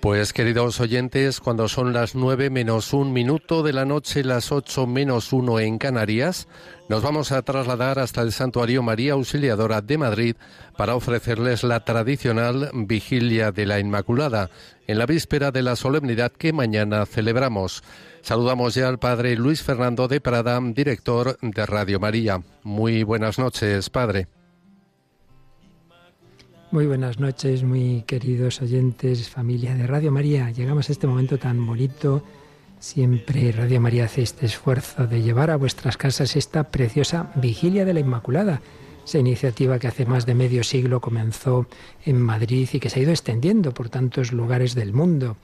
Pues queridos oyentes, cuando son las nueve menos un minuto de la noche, las ocho menos uno en Canarias, nos vamos a trasladar hasta el Santuario María Auxiliadora de Madrid para ofrecerles la tradicional Vigilia de la Inmaculada, en la víspera de la solemnidad que mañana celebramos. Saludamos ya al Padre Luis Fernando de Prada, director de Radio María. Muy buenas noches, Padre. Muy buenas noches, muy queridos oyentes, familia de Radio María. Llegamos a este momento tan bonito. Siempre Radio María hace este esfuerzo de llevar a vuestras casas esta preciosa vigilia de la Inmaculada. Esa iniciativa que hace más de medio siglo comenzó en Madrid y que se ha ido extendiendo por tantos lugares del mundo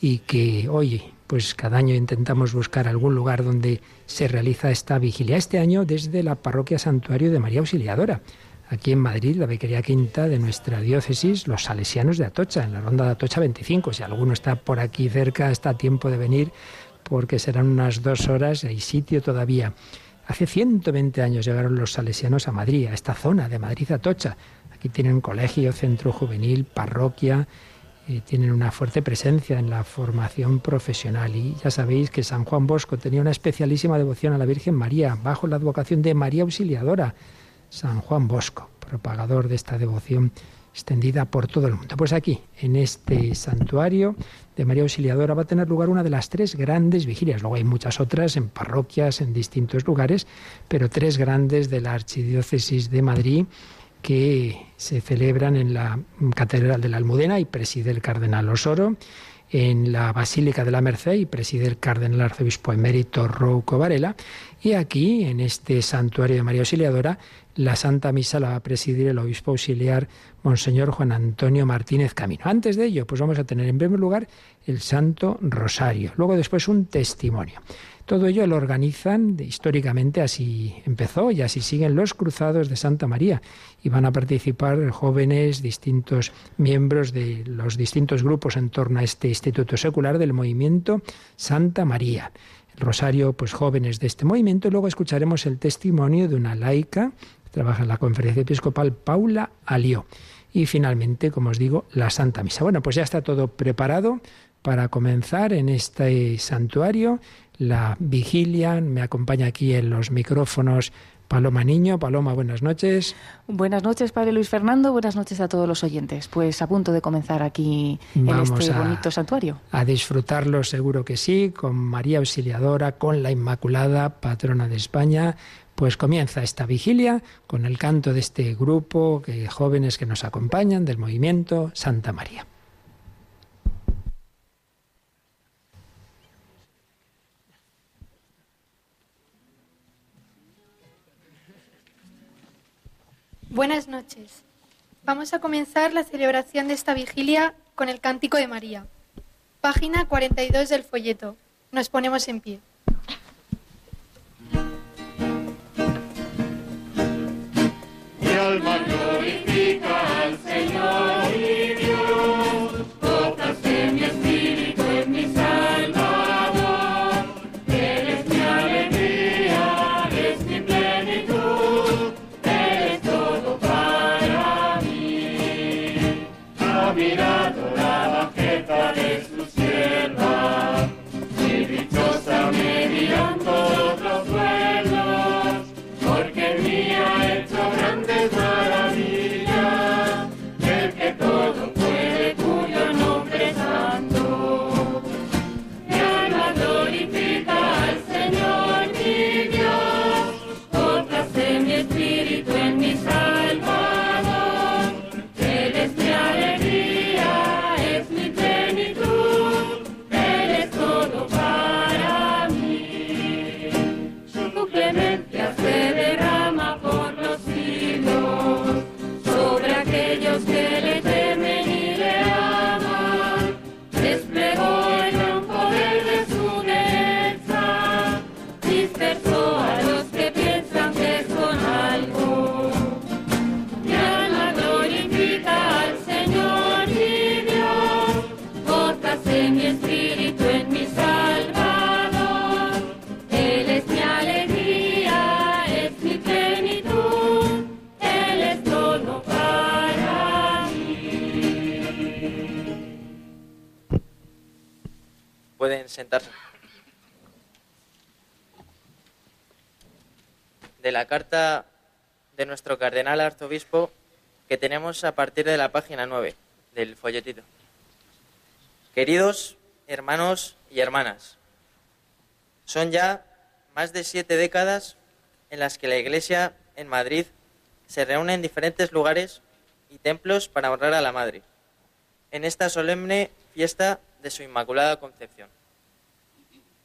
y que hoy, pues cada año intentamos buscar algún lugar donde se realiza esta vigilia. Este año desde la parroquia Santuario de María Auxiliadora aquí en Madrid, la Bequería Quinta de nuestra diócesis, los salesianos de Atocha, en la ronda de Atocha 25. Si alguno está por aquí cerca, está a tiempo de venir, porque serán unas dos horas, hay sitio todavía. Hace 120 años llegaron los salesianos a Madrid, a esta zona de Madrid Atocha. Aquí tienen colegio, centro juvenil, parroquia, y tienen una fuerte presencia en la formación profesional. Y ya sabéis que San Juan Bosco tenía una especialísima devoción a la Virgen María, bajo la advocación de María Auxiliadora San Juan Bosco, propagador de esta devoción extendida por todo el mundo. Pues aquí, en este santuario de María Auxiliadora, va a tener lugar una de las tres grandes vigilias. Luego hay muchas otras en parroquias, en distintos lugares, pero tres grandes de la Archidiócesis de Madrid que se celebran en la Catedral de la Almudena y preside el Cardenal Osoro, en la Basílica de la Merced y preside el Cardenal Arzobispo Emérito Rouco Varela, y aquí, en este santuario de María Auxiliadora, la Santa Misa la va a presidir el obispo auxiliar Monseñor Juan Antonio Martínez Camino. Antes de ello, pues vamos a tener en primer lugar el Santo Rosario, luego después un testimonio. Todo ello lo organizan históricamente, así empezó y así siguen los cruzados de Santa María. Y van a participar jóvenes, distintos miembros de los distintos grupos en torno a este instituto secular del movimiento Santa María. Rosario, pues jóvenes de este movimiento. Luego escucharemos el testimonio de una laica trabaja en la conferencia episcopal Paula Alió. Y finalmente, como os digo, la Santa Misa. Bueno, pues ya está todo preparado para comenzar en este santuario la vigilia. Me acompaña aquí en los micrófonos Paloma Niño. Paloma, buenas noches. Buenas noches, Padre Luis Fernando. Buenas noches a todos los oyentes. Pues a punto de comenzar aquí en este bonito santuario. A disfrutarlo, seguro que sí, con María Auxiliadora, con la Inmaculada, patrona de España, pues comienza esta vigilia con el canto de este grupo de jóvenes que nos acompañan del movimiento Santa María. Buenas noches. Vamos a comenzar la celebración de esta vigilia con el Cántico de María. Página 42 del folleto. Nos ponemos en pie. glorifica al Señor y a partir de la página 9 del folletito. Queridos hermanos y hermanas, son ya más de siete décadas en las que la Iglesia en Madrid se reúne en diferentes lugares y templos para honrar a la Madre, en esta solemne fiesta de su Inmaculada Concepción.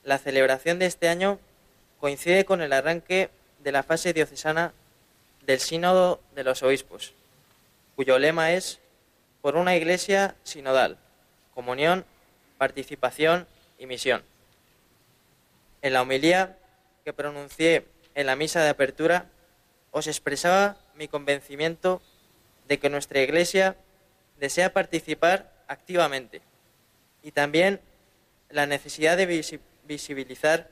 La celebración de este año coincide con el arranque de la fase diocesana del Sínodo de los Obispos, cuyo lema es por una iglesia sinodal, comunión, participación y misión. En la homilía que pronuncié en la misa de apertura, os expresaba mi convencimiento de que nuestra iglesia desea participar activamente y también la necesidad de visibilizar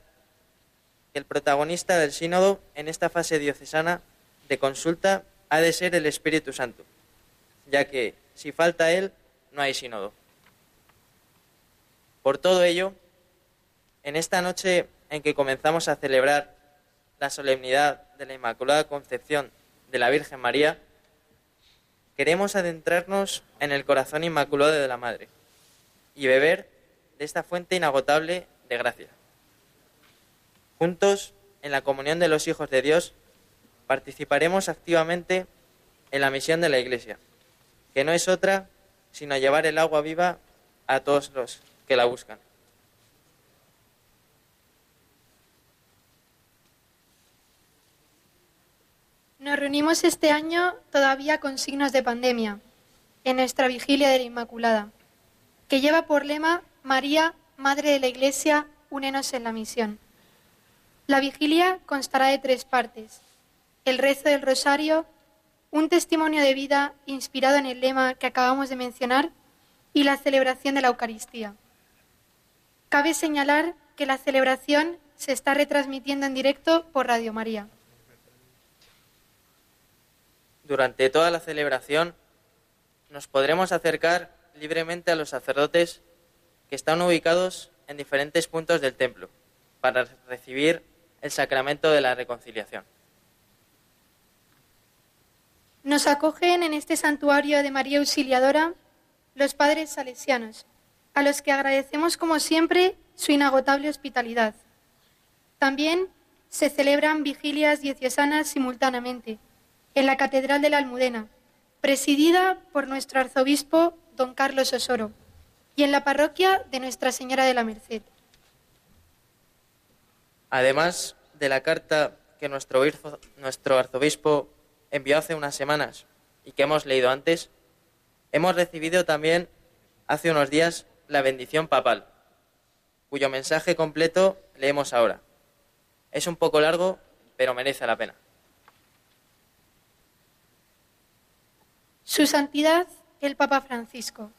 que el protagonista del sínodo en esta fase diocesana de consulta ha de ser el Espíritu Santo, ya que si falta Él, no hay sínodo. Por todo ello, en esta noche en que comenzamos a celebrar la solemnidad de la Inmaculada Concepción de la Virgen María, queremos adentrarnos en el corazón inmaculado de la Madre y beber de esta fuente inagotable de gracia. Juntos, en la comunión de los hijos de Dios, participaremos activamente en la misión de la Iglesia, que no es otra sino llevar el agua viva a todos los que la buscan. Nos reunimos este año todavía con signos de pandemia, en nuestra vigilia de la Inmaculada, que lleva por lema María, Madre de la Iglesia, únenos en la misión. La vigilia constará de tres partes el rezo del rosario, un testimonio de vida inspirado en el lema que acabamos de mencionar y la celebración de la Eucaristía. Cabe señalar que la celebración se está retransmitiendo en directo por Radio María. Durante toda la celebración nos podremos acercar libremente a los sacerdotes que están ubicados en diferentes puntos del templo para recibir el sacramento de la reconciliación. Nos acogen en este santuario de María Auxiliadora los padres salesianos, a los que agradecemos como siempre su inagotable hospitalidad. También se celebran vigilias diocesanas simultáneamente en la Catedral de la Almudena, presidida por nuestro arzobispo don Carlos Osoro, y en la parroquia de Nuestra Señora de la Merced. Además de la carta que nuestro, nuestro arzobispo envió hace unas semanas y que hemos leído antes, hemos recibido también hace unos días la bendición papal, cuyo mensaje completo leemos ahora. Es un poco largo, pero merece la pena. Su Santidad el Papa Francisco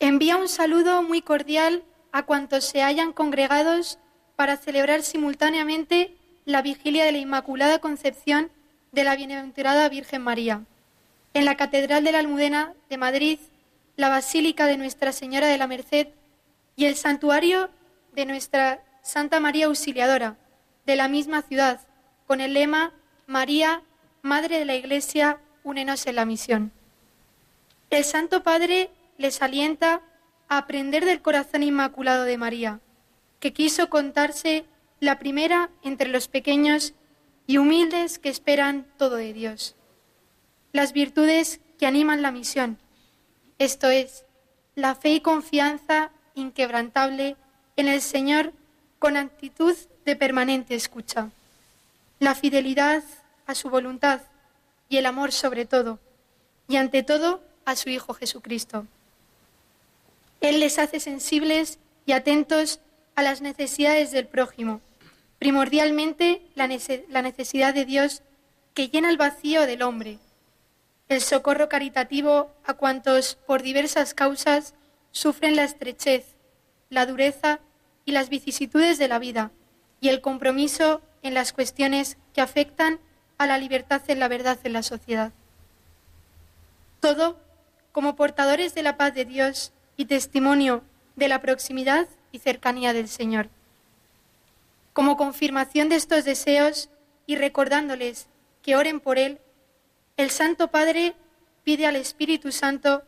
envía un saludo muy cordial a cuantos se hayan congregados para celebrar simultáneamente la vigilia de la Inmaculada Concepción de la Bienaventurada Virgen María. En la Catedral de la Almudena de Madrid, la Basílica de Nuestra Señora de la Merced y el Santuario de Nuestra Santa María Auxiliadora, de la misma ciudad, con el lema María, Madre de la Iglesia, únenos en la misión. El Santo Padre les alienta a aprender del corazón inmaculado de María, que quiso contarse la primera entre los pequeños y humildes que esperan todo de Dios. Las virtudes que animan la misión, esto es, la fe y confianza inquebrantable en el Señor con actitud de permanente escucha, la fidelidad a su voluntad y el amor sobre todo, y ante todo a su Hijo Jesucristo. Él les hace sensibles y atentos a las necesidades del prójimo primordialmente la necesidad de Dios que llena el vacío del hombre, el socorro caritativo a cuantos por diversas causas sufren la estrechez, la dureza y las vicisitudes de la vida, y el compromiso en las cuestiones que afectan a la libertad en la verdad en la sociedad. Todo como portadores de la paz de Dios y testimonio de la proximidad y cercanía del Señor. Como confirmación de estos deseos y recordándoles que oren por Él, el Santo Padre pide al Espíritu Santo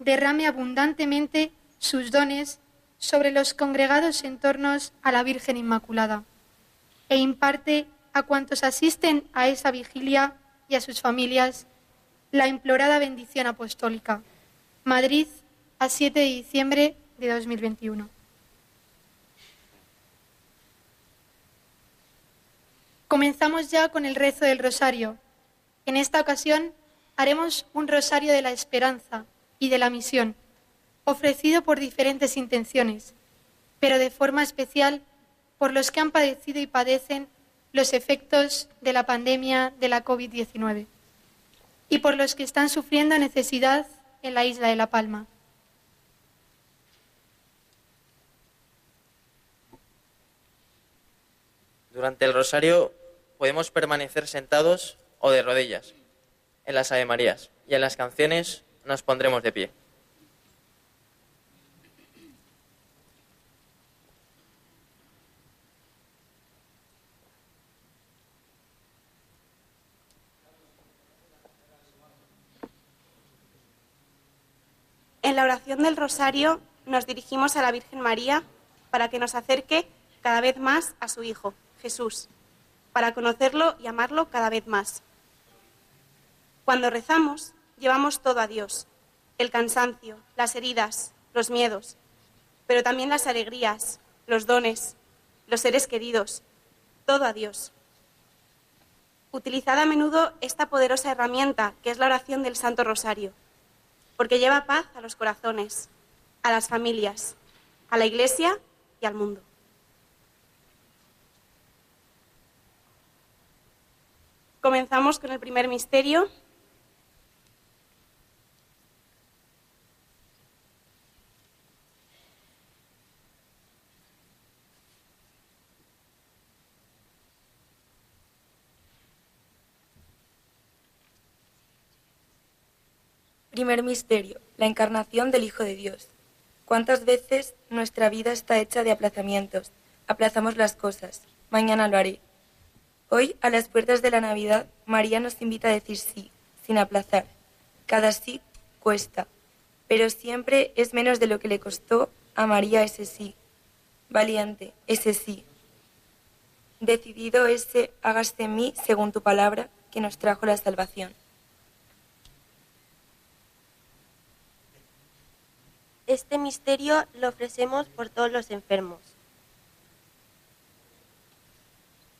derrame abundantemente sus dones sobre los congregados en torno a la Virgen Inmaculada e imparte a cuantos asisten a esa vigilia y a sus familias la implorada bendición apostólica. Madrid, a 7 de diciembre de 2021. Comenzamos ya con el rezo del rosario. En esta ocasión haremos un rosario de la esperanza y de la misión, ofrecido por diferentes intenciones, pero de forma especial por los que han padecido y padecen los efectos de la pandemia de la COVID-19 y por los que están sufriendo necesidad en la isla de La Palma. Durante el rosario podemos permanecer sentados o de rodillas en las Ave Marías y en las canciones nos pondremos de pie. En la oración del rosario nos dirigimos a la Virgen María para que nos acerque cada vez más a su Hijo, Jesús, para conocerlo y amarlo cada vez más. Cuando rezamos, llevamos todo a Dios, el cansancio, las heridas, los miedos, pero también las alegrías, los dones, los seres queridos, todo a Dios. Utilizad a menudo esta poderosa herramienta que es la oración del Santo Rosario porque lleva paz a los corazones, a las familias, a la Iglesia y al mundo. Comenzamos con el primer misterio, Primer misterio, la encarnación del Hijo de Dios. ¿Cuántas veces nuestra vida está hecha de aplazamientos? Aplazamos las cosas. Mañana lo haré. Hoy, a las puertas de la Navidad, María nos invita a decir sí, sin aplazar. Cada sí cuesta, pero siempre es menos de lo que le costó a María ese sí. Valiente, ese sí. Decidido ese hágase en mí según tu palabra que nos trajo la salvación. Este misterio lo ofrecemos por todos los enfermos.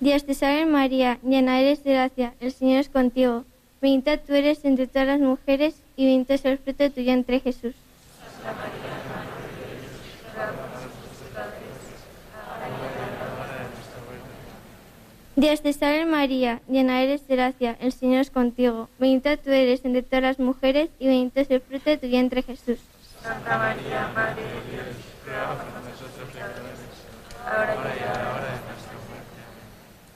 Dios te salve María, llena eres de gracia, el Señor es contigo. Bendita tú eres entre todas las mujeres y bendito es el fruto de tu vientre Jesús. Dios te salve María, llena eres de gracia, el Señor es contigo. Bendita tú eres entre todas las mujeres y bendito es el fruto de tu vientre Jesús. Santa María, Madre de Dios, ruega por nosotros pecadores, ahora y en la hora.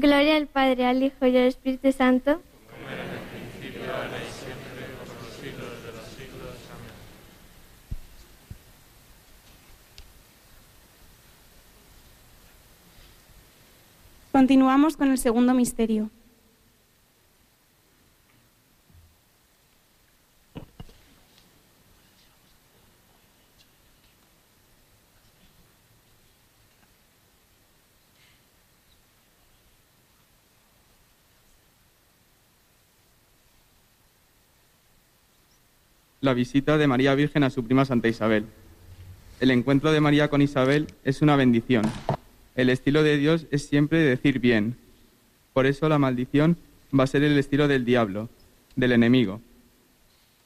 Gloria al Padre, al Hijo y al Espíritu Santo. Continuamos con el segundo misterio. La visita de María Virgen a su prima Santa Isabel. El encuentro de María con Isabel es una bendición. El estilo de Dios es siempre decir bien. Por eso la maldición va a ser el estilo del diablo, del enemigo.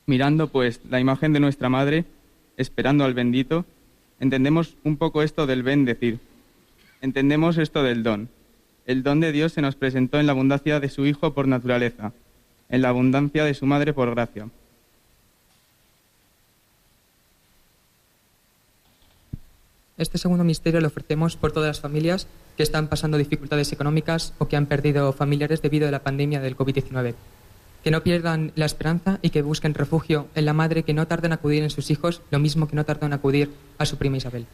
Mirando pues la imagen de nuestra Madre, esperando al bendito, entendemos un poco esto del bendecir. Entendemos esto del don. El don de Dios se nos presentó en la abundancia de su Hijo por naturaleza, en la abundancia de su Madre por gracia. Este segundo misterio lo ofrecemos por todas las familias que están pasando dificultades económicas o que han perdido familiares debido a la pandemia del COVID-19. Que no pierdan la esperanza y que busquen refugio en la madre que no tarda en acudir en sus hijos, lo mismo que no tarda en acudir a su prima Isabel.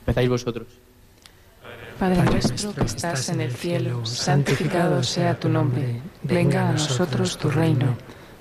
Empezáis vosotros. Padre nuestro que estás en el cielo, santificado sea tu nombre. Venga a nosotros tu reino.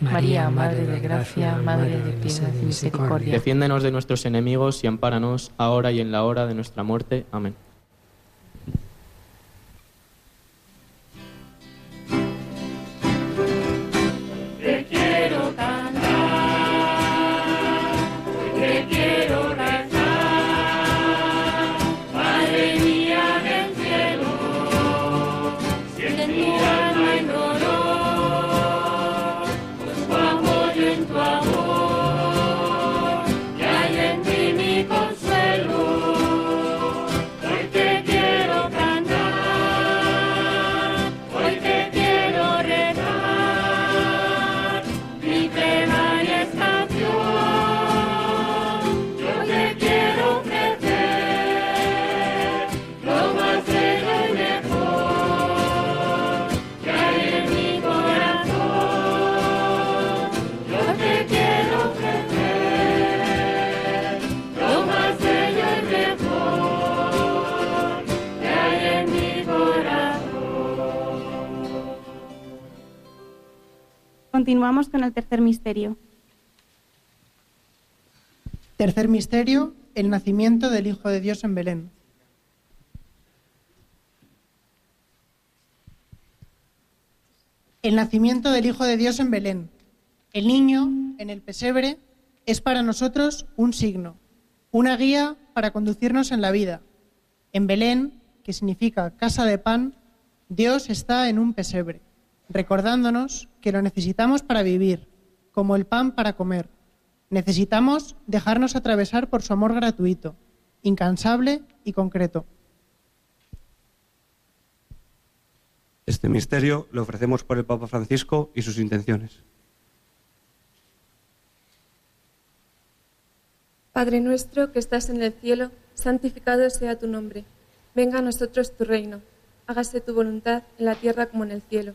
María, Madre de Gracia, Madre de piedad y misericordia. Defiéndenos de nuestros enemigos y ampáranos, ahora y en la hora de nuestra muerte. Amén. Continuamos con el tercer misterio. Tercer misterio, el nacimiento del Hijo de Dios en Belén. El nacimiento del Hijo de Dios en Belén. El niño en el pesebre es para nosotros un signo, una guía para conducirnos en la vida. En Belén, que significa casa de pan, Dios está en un pesebre, recordándonos que lo necesitamos para vivir, como el pan para comer. Necesitamos dejarnos atravesar por su amor gratuito, incansable y concreto. Este misterio lo ofrecemos por el Papa Francisco y sus intenciones. Padre nuestro que estás en el cielo, santificado sea tu nombre. Venga a nosotros tu reino. Hágase tu voluntad en la tierra como en el cielo.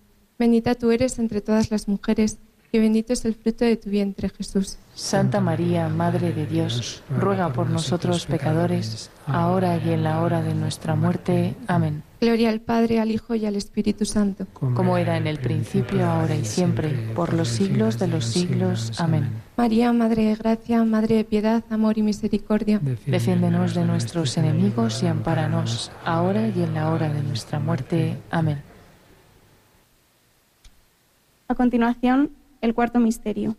Bendita tú eres entre todas las mujeres, y bendito es el fruto de tu vientre, Jesús. Santa María, Madre de Dios, ruega por nosotros pecadores, ahora y en la hora de nuestra muerte. Amén. Gloria al Padre, al Hijo y al Espíritu Santo. Como era en el principio, ahora y siempre, por los siglos de los siglos. Amén. María, Madre de Gracia, Madre de Piedad, Amor y Misericordia. Defiéndenos de nuestros enemigos y ampáranos, ahora y en la hora de nuestra muerte. Amén. A continuación, el cuarto misterio.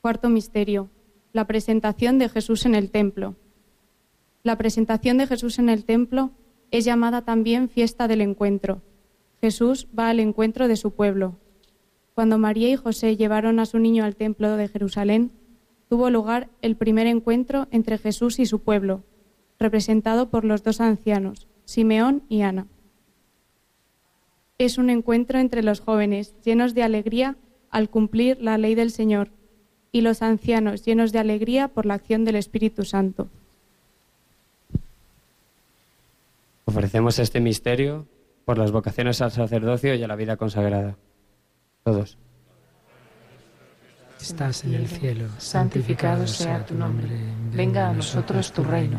Cuarto misterio. La presentación de Jesús en el templo. La presentación de Jesús en el templo es llamada también fiesta del encuentro. Jesús va al encuentro de su pueblo. Cuando María y José llevaron a su niño al templo de Jerusalén, tuvo lugar el primer encuentro entre Jesús y su pueblo, representado por los dos ancianos, Simeón y Ana. Es un encuentro entre los jóvenes, llenos de alegría al cumplir la ley del Señor, y los ancianos, llenos de alegría por la acción del Espíritu Santo. Ofrecemos este misterio por las vocaciones al sacerdocio y a la vida consagrada. Todos. Estás en el cielo, santificado sea tu nombre. Venga a nosotros tu reino.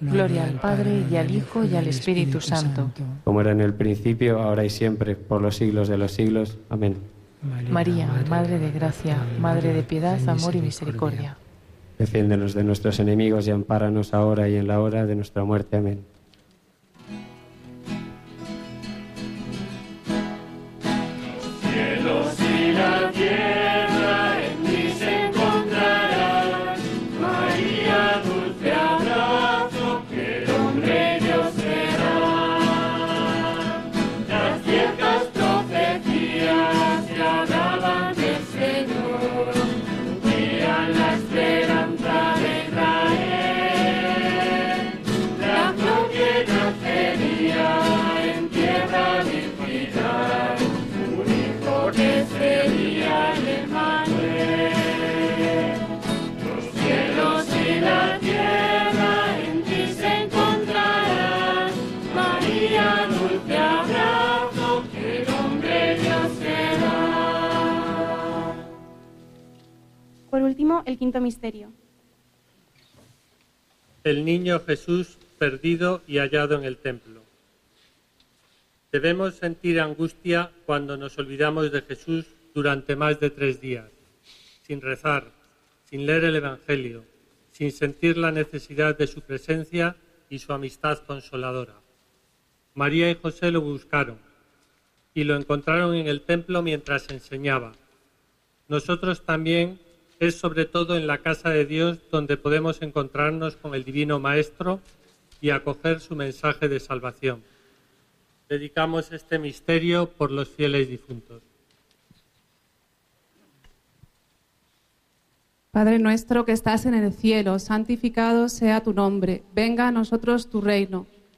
Gloria al Padre y al Hijo y al Espíritu Santo. Como era en el principio, ahora y siempre, por los siglos de los siglos. Amén. María, Madre de Gracia, Madre de Piedad, Amor y Misericordia. Defiéndenos de nuestros enemigos y ampáranos ahora y en la hora de nuestra muerte. Amén. El quinto misterio. El niño Jesús perdido y hallado en el templo. Debemos sentir angustia cuando nos olvidamos de Jesús durante más de tres días, sin rezar, sin leer el Evangelio, sin sentir la necesidad de su presencia y su amistad consoladora. María y José lo buscaron y lo encontraron en el templo mientras enseñaba. Nosotros también es sobre todo en la casa de Dios donde podemos encontrarnos con el Divino Maestro y acoger su mensaje de salvación. Dedicamos este misterio por los fieles difuntos. Padre nuestro que estás en el cielo, santificado sea tu nombre, venga a nosotros tu reino,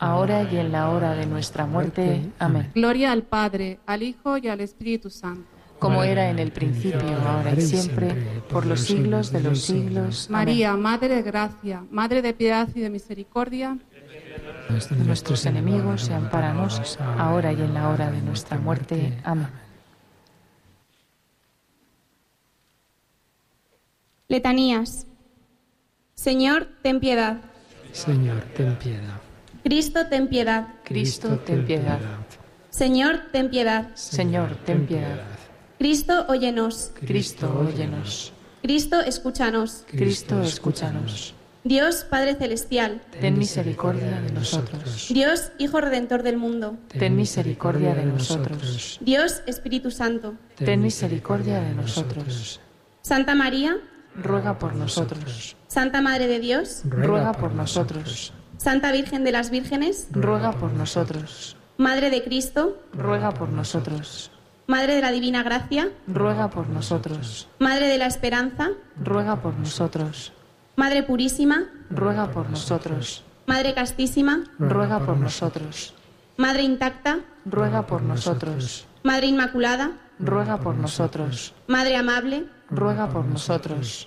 ahora y en la hora de nuestra muerte. Amén. Gloria al Padre, al Hijo y al Espíritu Santo. Como era en el principio, ahora y siempre, por los siglos de los siglos. Amén. María, Madre de Gracia, Madre de Piedad y de Misericordia. de nuestros enemigos y amparanos ahora y en la hora de nuestra muerte. Amén. Letanías. Señor, ten piedad. Señor, ten piedad. Cristo, ten piedad. Cristo, ten piedad. Señor, ten piedad. Señor, ten piedad. Cristo, óyenos. Cristo, óyenos. Cristo, escúchanos. Cristo, escúchanos. Dios Padre Celestial, ten misericordia de nosotros. Dios Hijo Redentor del mundo, ten misericordia de nosotros. Dios Espíritu Santo, ten misericordia de nosotros. Santa María, ruega por nosotros. Santa Madre de Dios, ruega por nosotros. Santa Virgen de las Vírgenes, ruega por nosotros. Madre de Cristo, ruega por nosotros. Madre de la Divina Gracia, ruega por nosotros. Madre de la Esperanza, ruega por nosotros. Madre Purísima, ruega por nosotros. Madre Castísima, ruega por nosotros. Madre Intacta, ruega por nosotros. Madre Inmaculada, ruega por nosotros. Madre Amable, ruega por nosotros.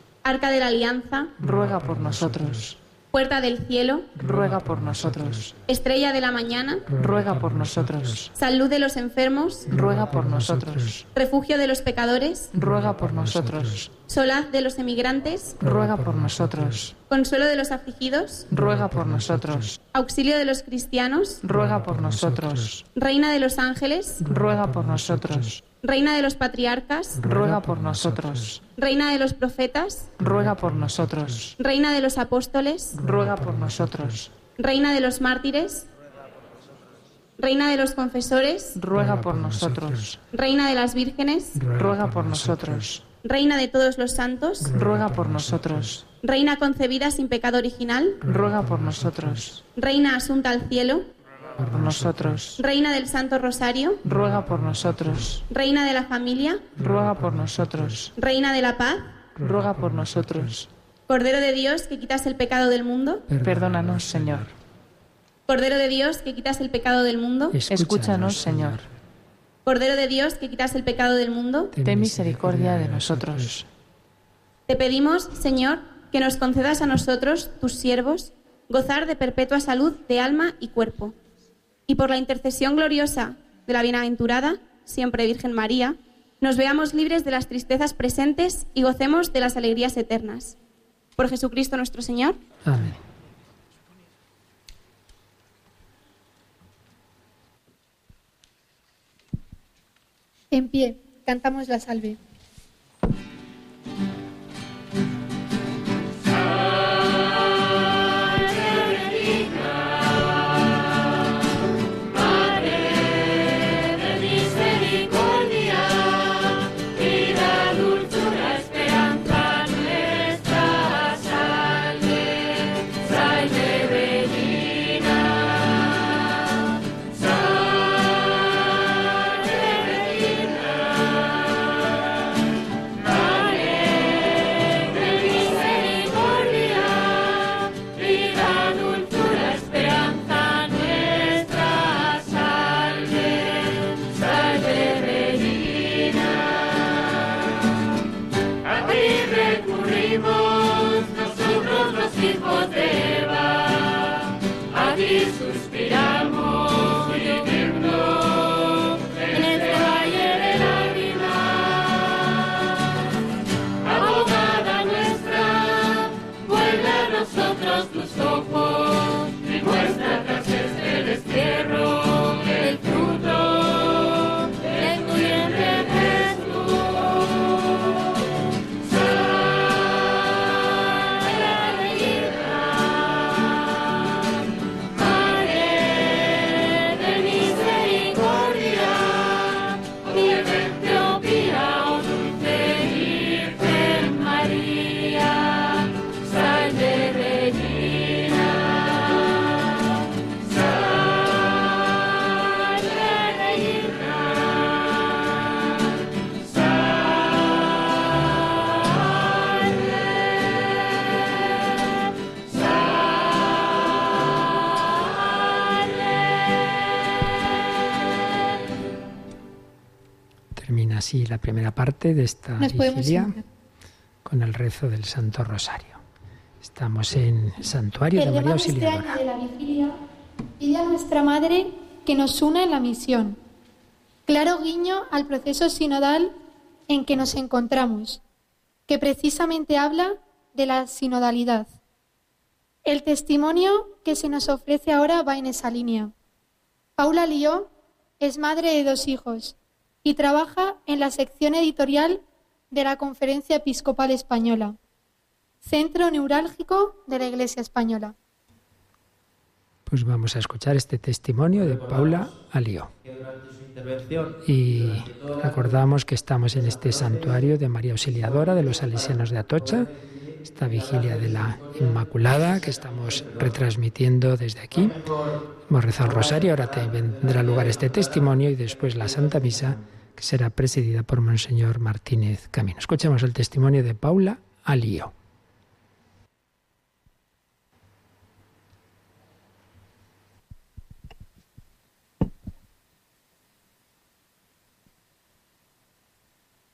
Arca de la Alianza, ruega por nosotros. Puerta del cielo, ruega por nosotros. Estrella de la mañana, ruega por nosotros. Salud de los enfermos, ruega por nosotros. Refugio de los pecadores, ruega por nosotros. Solaz de los emigrantes, ruega por nosotros. Consuelo de los afligidos, ruega por nosotros. Auxilio de los cristianos, ruega por nosotros. Reina de los ángeles, ruega por nosotros. Reina de los patriarcas, ruega por nosotros. Reina de los profetas, ruega por nosotros. Reina de los apóstoles, ruega por nosotros. Reina de los mártires, Reina de los confesores, ruega por nosotros. Reina de las vírgenes, ruega por nosotros. Reina de todos los santos, ruega por nosotros. Reina concebida sin pecado original, ruega por nosotros. Reina asunta al cielo, por nosotros. Reina del Santo Rosario, ruega por nosotros. Reina de la familia, ruega por nosotros. Reina de la paz, ruega por nosotros. Cordero de Dios que quitas el pecado del mundo, perdónanos, Señor. Cordero de Dios que quitas el pecado del mundo, escúchanos, Señor. Cordero de Dios que quitas el pecado del mundo, ten misericordia de nosotros. Te pedimos, Señor, que nos concedas a nosotros, tus siervos, gozar de perpetua salud de alma y cuerpo y por la intercesión gloriosa de la bienaventurada, siempre Virgen María, nos veamos libres de las tristezas presentes y gocemos de las alegrías eternas. Por Jesucristo nuestro Señor. Amén. En pie, cantamos la salve. Salve así la primera parte de esta vigilia con el rezo del Santo Rosario. Estamos en el Santuario El de María este Auxiliadora. año de la vigilia pide a nuestra Madre que nos una en la misión. Claro guiño al proceso sinodal en que nos encontramos, que precisamente habla de la sinodalidad. El testimonio que se nos ofrece ahora va en esa línea. Paula Lió es madre de dos hijos y trabaja en la sección editorial de la Conferencia Episcopal Española, centro neurálgico de la Iglesia Española. Pues vamos a escuchar este testimonio de Paula Alió. Y recordamos que estamos en este santuario de María Auxiliadora de los Salesianos de Atocha, esta vigilia de la Inmaculada que estamos retransmitiendo desde aquí. Hemos rezado el rosario, ahora tendrá lugar este testimonio y después la Santa Misa que será presidida por Monseñor Martínez Camino. Escuchemos el testimonio de Paula Alío.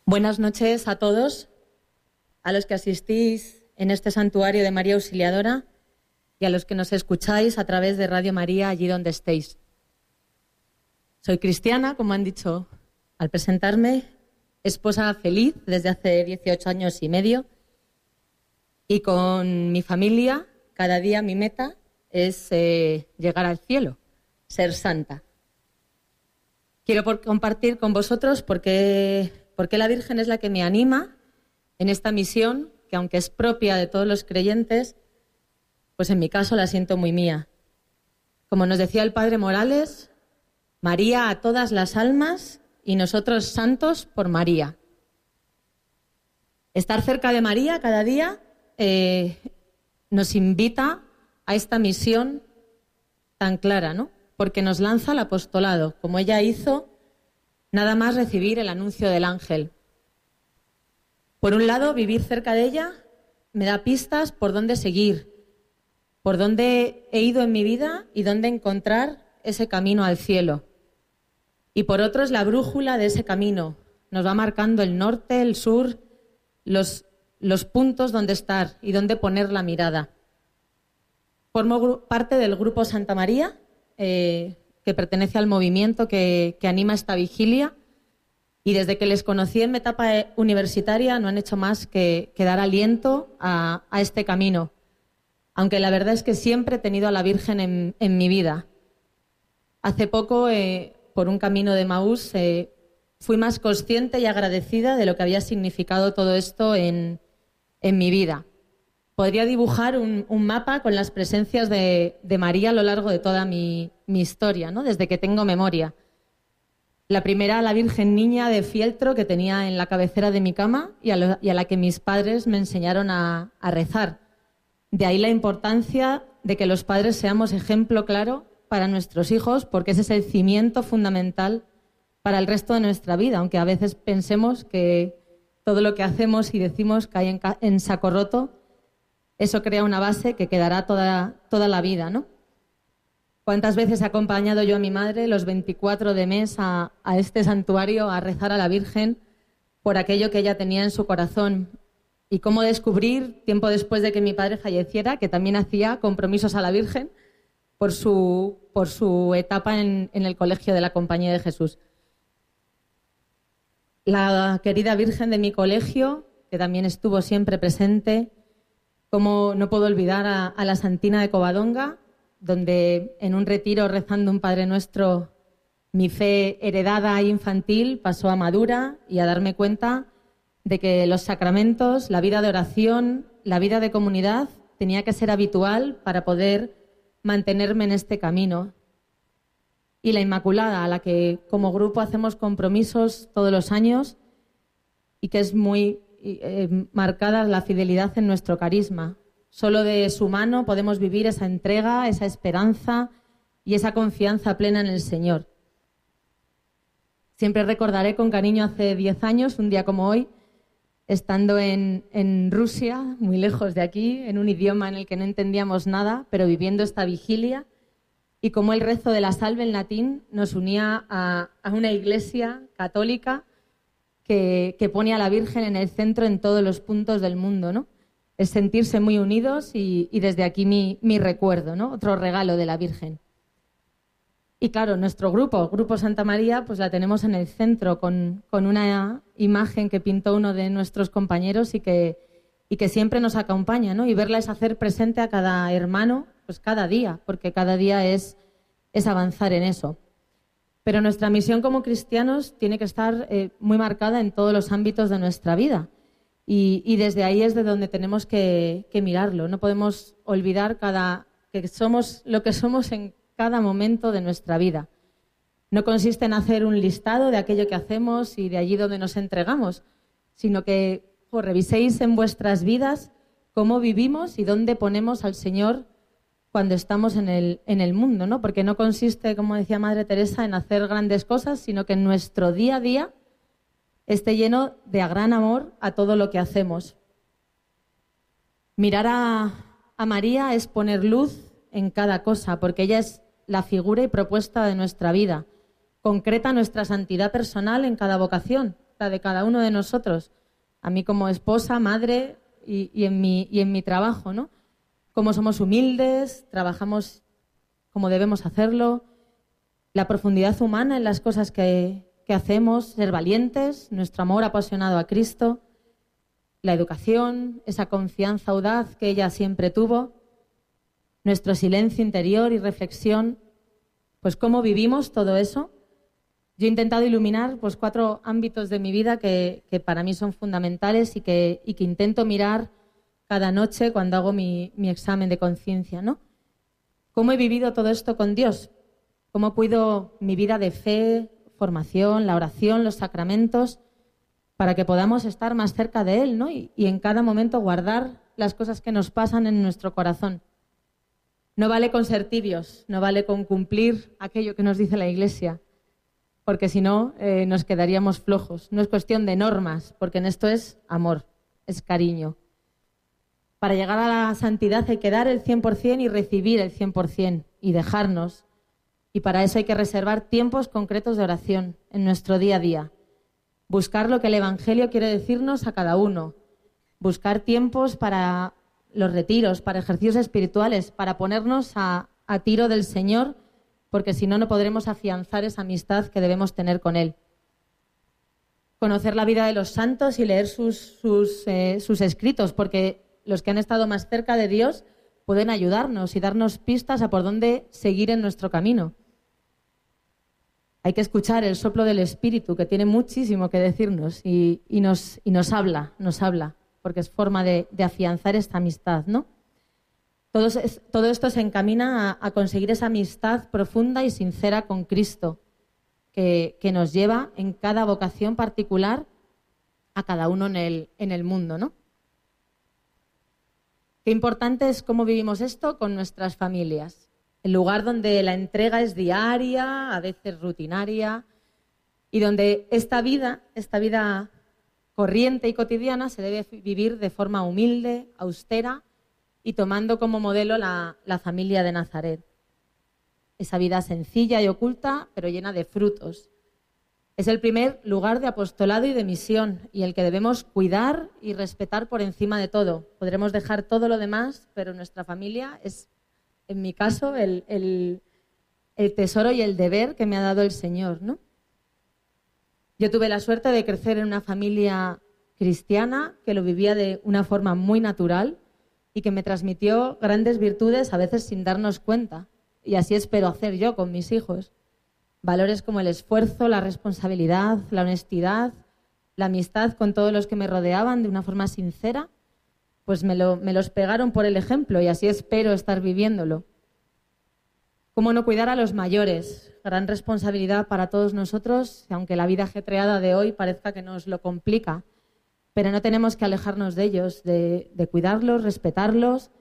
Buenas noches a todos, a los que asistís en este santuario de María Auxiliadora y a los que nos escucháis a través de Radio María allí donde estéis. Soy cristiana, como han dicho al presentarme, esposa feliz desde hace 18 años y medio y con mi familia cada día mi meta es eh, llegar al cielo, ser santa. Quiero compartir con vosotros porque, porque la Virgen es la que me anima en esta misión, que aunque es propia de todos los creyentes, pues en mi caso la siento muy mía. Como nos decía el Padre Morales, María a todas las almas y nosotros santos por María. Estar cerca de María cada día eh, nos invita a esta misión tan clara, ¿no? Porque nos lanza al apostolado, como ella hizo, nada más recibir el anuncio del ángel. Por un lado, vivir cerca de ella me da pistas por dónde seguir, por dónde he ido en mi vida y dónde encontrar ese camino al cielo. Y por otro es la brújula de ese camino. Nos va marcando el norte, el sur, los, puntos donde estar y dónde poner la mirada. Formo parte del Grupo Santa María, eh, que pertenece al movimiento que, que anima esta vigilia. Y desde que les conocí en mi etapa eh, universitaria no han hecho más que, dar aliento a, a este camino. Aunque la verdad es que siempre he tenido a la Virgen en, en mi vida. Hace poco, eh, por un camino de Maús, eh, fui más consciente y agradecida de lo que había significado todo esto en, en mi vida. Podría dibujar un, un mapa con las presencias de, de María a lo largo de toda mi, mi historia, ¿no? desde que tengo memoria. La primera, la Virgen Niña de fieltro que tenía en la cabecera de mi cama y a, la que mis padres me enseñaron a, rezar. De ahí la importancia de que los padres seamos ejemplo claro para nuestros hijos, porque ese es el cimiento fundamental para el resto de nuestra vida, aunque a veces pensemos que todo lo que hacemos y decimos cae en, en saco roto, eso crea una base que quedará toda, toda la vida, ¿no? ¿Cuántas veces he acompañado yo a mi madre los 24 de mes a, este santuario a rezar a la Virgen por aquello que ella tenía en su corazón? Y cómo descubrir, tiempo después de que mi padre falleciera, que también hacía compromisos a la Virgen por su, por su etapa en, el colegio de la Compañía de Jesús. La querida Virgen de mi colegio, que también estuvo siempre presente, como no puedo olvidar a la Santina de Covadonga, donde en un retiro rezando un Padre Nuestro, mi fe heredada e infantil pasó a madura y a darme cuenta de que los sacramentos, la vida de oración, la vida de comunidad tenía que ser habitual para poder mantenerme en este camino. Y la Inmaculada, a la que como grupo hacemos compromisos todos los años y que es muy eh, marcada la fidelidad en nuestro carisma. Solo de su mano podemos vivir esa entrega, esa esperanza y esa confianza plena en el Señor. Siempre recordaré con cariño hace diez años, un día como hoy, estando en, Rusia, muy lejos de aquí, en un idioma en el que no entendíamos nada, pero viviendo esta vigilia, y como el rezo de la salve en latín nos unía a, a una iglesia católica que, pone a la Virgen en el centro en todos los puntos del mundo, ¿no? Es sentirse muy unidos y, desde aquí mi, recuerdo, ¿no? Otro regalo de la Virgen. Y claro, nuestro grupo, Grupo Santa María, pues la tenemos en el centro con, una imagen que pintó uno de nuestros compañeros y que, y que siempre nos acompaña, ¿no? Y verla es hacer presente a cada hermano, pues cada día, porque cada día es, es avanzar en eso. Pero nuestra misión como cristianos tiene que estar eh, muy marcada en todos los ámbitos de nuestra vida. Y, desde ahí es de donde tenemos que, mirarlo. No podemos olvidar cada, que somos lo que somos en cada momento de nuestra vida. No consiste en hacer un listado de aquello que hacemos y de allí donde nos entregamos, sino que reviséis en vuestras vidas cómo vivimos y dónde ponemos al Señor cuando estamos en el, en el mundo, ¿no? Porque no consiste, como decía Madre Teresa, en hacer grandes cosas, sino que en nuestro día a día esté lleno de gran amor a todo lo que hacemos. Mirar a, María es poner luz en cada cosa, porque ella es la figura y propuesta de nuestra vida. Concreta nuestra santidad personal en cada vocación, la de cada uno de nosotros. A mí como esposa, madre y, en, mi, y en mi trabajo, ¿no? cómo somos humildes, trabajamos como debemos hacerlo, la profundidad humana en las cosas que, hacemos, ser valientes, nuestro amor apasionado a Cristo, la educación, esa confianza audaz que ella siempre tuvo, nuestro silencio interior y reflexión, pues cómo vivimos todo eso. Yo he intentado iluminar pues, cuatro ámbitos de mi vida que, para mí son fundamentales y que, y que intento mirar cada noche cuando hago mi, examen de conciencia, ¿no? ¿Cómo he vivido todo esto con Dios? ¿Cómo cuido mi vida de fe, formación, la oración, los sacramentos, para que podamos estar más cerca de Él, ¿no? Y, en cada momento guardar las cosas que nos pasan en nuestro corazón. No vale con ser tibios, no vale con cumplir aquello que nos dice la Iglesia, porque si no eh, nos quedaríamos flojos. No es cuestión de normas, porque en esto es amor, es cariño. Para llegar a la santidad hay que dar el 100% y recibir el 100% y dejarnos. Y para eso hay que reservar tiempos concretos de oración en nuestro día a día. Buscar lo que el Evangelio quiere decirnos a cada uno. Buscar tiempos para los retiros, para ejercicios espirituales, para ponernos a, tiro del Señor, porque si no, no podremos afianzar esa amistad que debemos tener con Él. Conocer la vida de los santos y leer sus, sus, eh, sus escritos, porque los que han estado más cerca de Dios pueden ayudarnos y darnos pistas a por dónde seguir en nuestro camino. Hay que escuchar el soplo del Espíritu, que tiene muchísimo que decirnos y, nos, habla, nos habla, porque es forma de, afianzar esta amistad, ¿no? Todo, esto se encamina a, conseguir esa amistad profunda y sincera con Cristo, que, que, nos lleva en cada vocación particular a cada uno en el, en el mundo, ¿no? Qué importante es cómo vivimos esto con nuestras familias. El lugar donde la entrega es diaria, a veces rutinaria, y donde esta vida, esta vida corriente y cotidiana, se debe vivir de forma humilde, austera y tomando como modelo la, la familia de Nazaret. Esa vida sencilla y oculta, pero llena de frutos, es el primer lugar de apostolado y de misión y el que debemos cuidar y respetar por encima de todo. Podremos dejar todo lo demás, pero nuestra familia es, en mi caso, el, tesoro y el deber que me ha dado el Señor. ¿no? Yo tuve la suerte de crecer en una familia cristiana que lo vivía de una forma muy natural y que me transmitió grandes virtudes a veces sin darnos cuenta. Y así espero hacer yo con mis hijos. Valores como el esfuerzo, la responsabilidad, la honestidad, la amistad con todos los que me rodeaban de una forma sincera, pues me, los pegaron por el ejemplo y así espero estar viviéndolo. ¿Cómo no cuidar a los mayores? Gran responsabilidad para todos nosotros, aunque la vida ajetreada de hoy parezca que nos lo complica. Pero no tenemos que alejarnos de ellos, de, cuidarlos, respetarlos.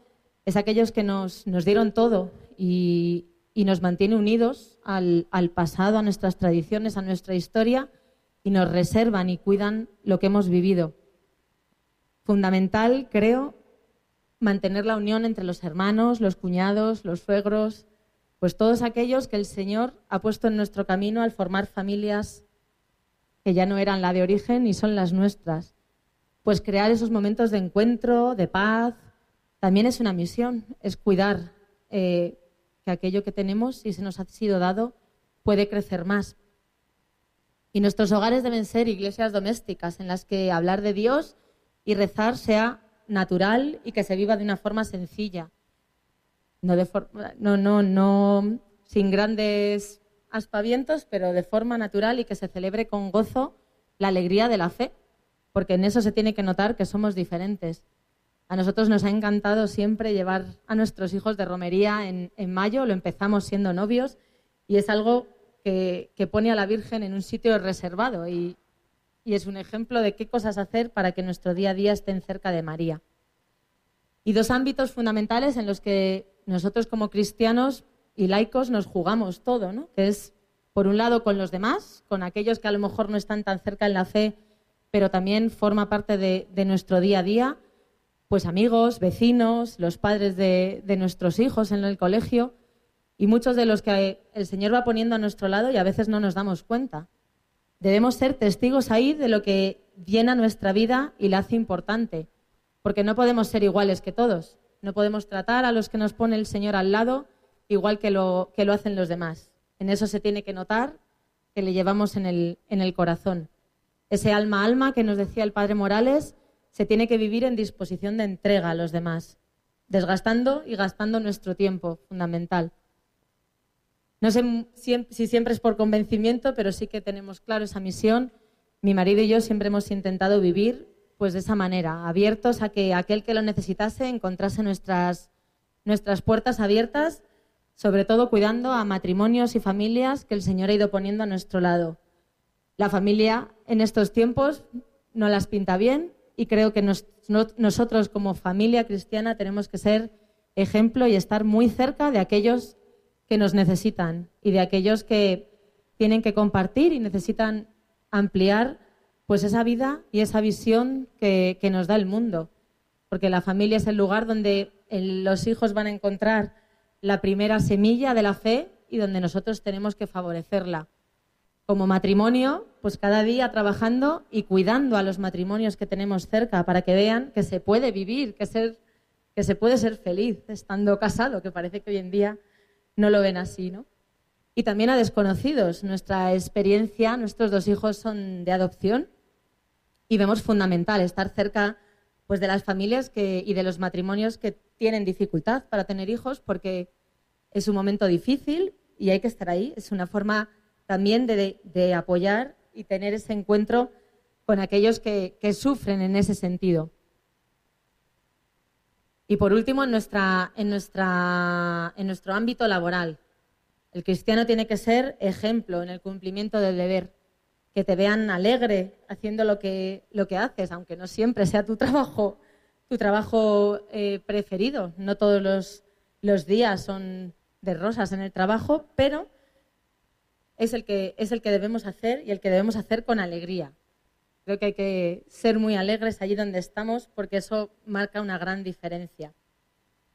Es aquellos que nos, nos dieron todo y, y nos mantiene unidos al, pasado, a nuestras tradiciones, a nuestra historia y nos reservan y cuidan lo que hemos vivido. Fundamental, creo, mantener la unión entre los hermanos, los cuñados, los suegros, pues todos aquellos que el Señor ha puesto en nuestro camino al formar familias que ya no eran la de origen y son las nuestras. Pues crear esos momentos de encuentro, de paz, también es una misión, es cuidar eh, que aquello que tenemos, si se nos ha sido dado, puede crecer más. Y nuestros hogares deben ser iglesias domésticas en las que hablar de Dios y rezar sea natural y que se viva de una forma sencilla. No, de no, no, no sin grandes aspavientos, pero de forma natural y que se celebre con gozo la alegría de la fe, porque en eso se tiene que notar que somos diferentes. A nosotros nos ha encantado siempre llevar a nuestros hijos de romería en, mayo, lo empezamos siendo novios y es algo que, pone a la Virgen en un sitio reservado y, es un ejemplo de qué cosas hacer para que nuestro día a día estén cerca de María. Y dos ámbitos fundamentales en los que nosotros como cristianos y laicos nos jugamos todo, ¿no? Que es, por un lado, con los demás, con aquellos que a lo mejor no están tan cerca en la fe, pero también forma parte de, nuestro día a día, pues amigos, vecinos, los padres de, nuestros hijos en el colegio y muchos de los que el Señor va poniendo a nuestro lado y a veces no nos damos cuenta. Debemos ser testigos ahí de lo que llena nuestra vida y la hace importante, porque no podemos ser iguales que todos. No podemos tratar a los que nos pone el Señor al lado igual que lo, que lo hacen los demás. En eso se tiene que notar que le llevamos en el, en el corazón. Ese alma alma que nos decía el Padre Morales se tiene que vivir en disposición de entrega a los demás, desgastando y gastando nuestro tiempo, fundamental. No sé si siempre es por convencimiento, pero sí que tenemos claro esa misión. Mi marido y yo siempre hemos intentado vivir pues de esa manera, abiertos a que aquel que lo necesitase encontrase nuestras, nuestras puertas abiertas sobre todo cuidando a matrimonios y familias que el Señor ha ido poniendo a nuestro lado. La familia en estos tiempos no las pinta bien y creo que nosotros como familia cristiana tenemos que ser ejemplo y estar muy cerca de aquellos que nos necesitan y de aquellos que tienen que compartir y necesitan ampliar pues esa vida y esa visión que, que nos da el mundo. Porque la familia es el lugar donde los hijos van a encontrar la primera semilla de la fe y donde nosotros tenemos que favorecerla. Como matrimonio, pues cada día trabajando y cuidando a los matrimonios que tenemos cerca para que vean que se puede vivir, que, ser, que se puede ser feliz estando casado, que parece que hoy en día no lo ven así, ¿no? Y también a desconocidos. Nuestra experiencia, nuestros dos hijos son de adopción y vemos fundamental estar cerca pues de las familias que, y de los matrimonios que tienen dificultad para tener hijos porque es un momento difícil y hay que estar ahí. Es una forma también de, apoyar y tener ese encuentro con aquellos que, sufren en ese sentido. Y por último, en, nuestra, en, nuestra, en nuestro ámbito laboral, el cristiano tiene que ser ejemplo en el cumplimiento del deber, que te vean alegre haciendo lo que, lo que haces, aunque no siempre sea tu trabajo tu trabajo eh, preferido. No todos los, los, días son de rosas en el trabajo, pero es el, que, es el que debemos hacer y el que debemos hacer con alegría. Creo que hay que ser muy alegres allí donde estamos porque eso marca una gran diferencia.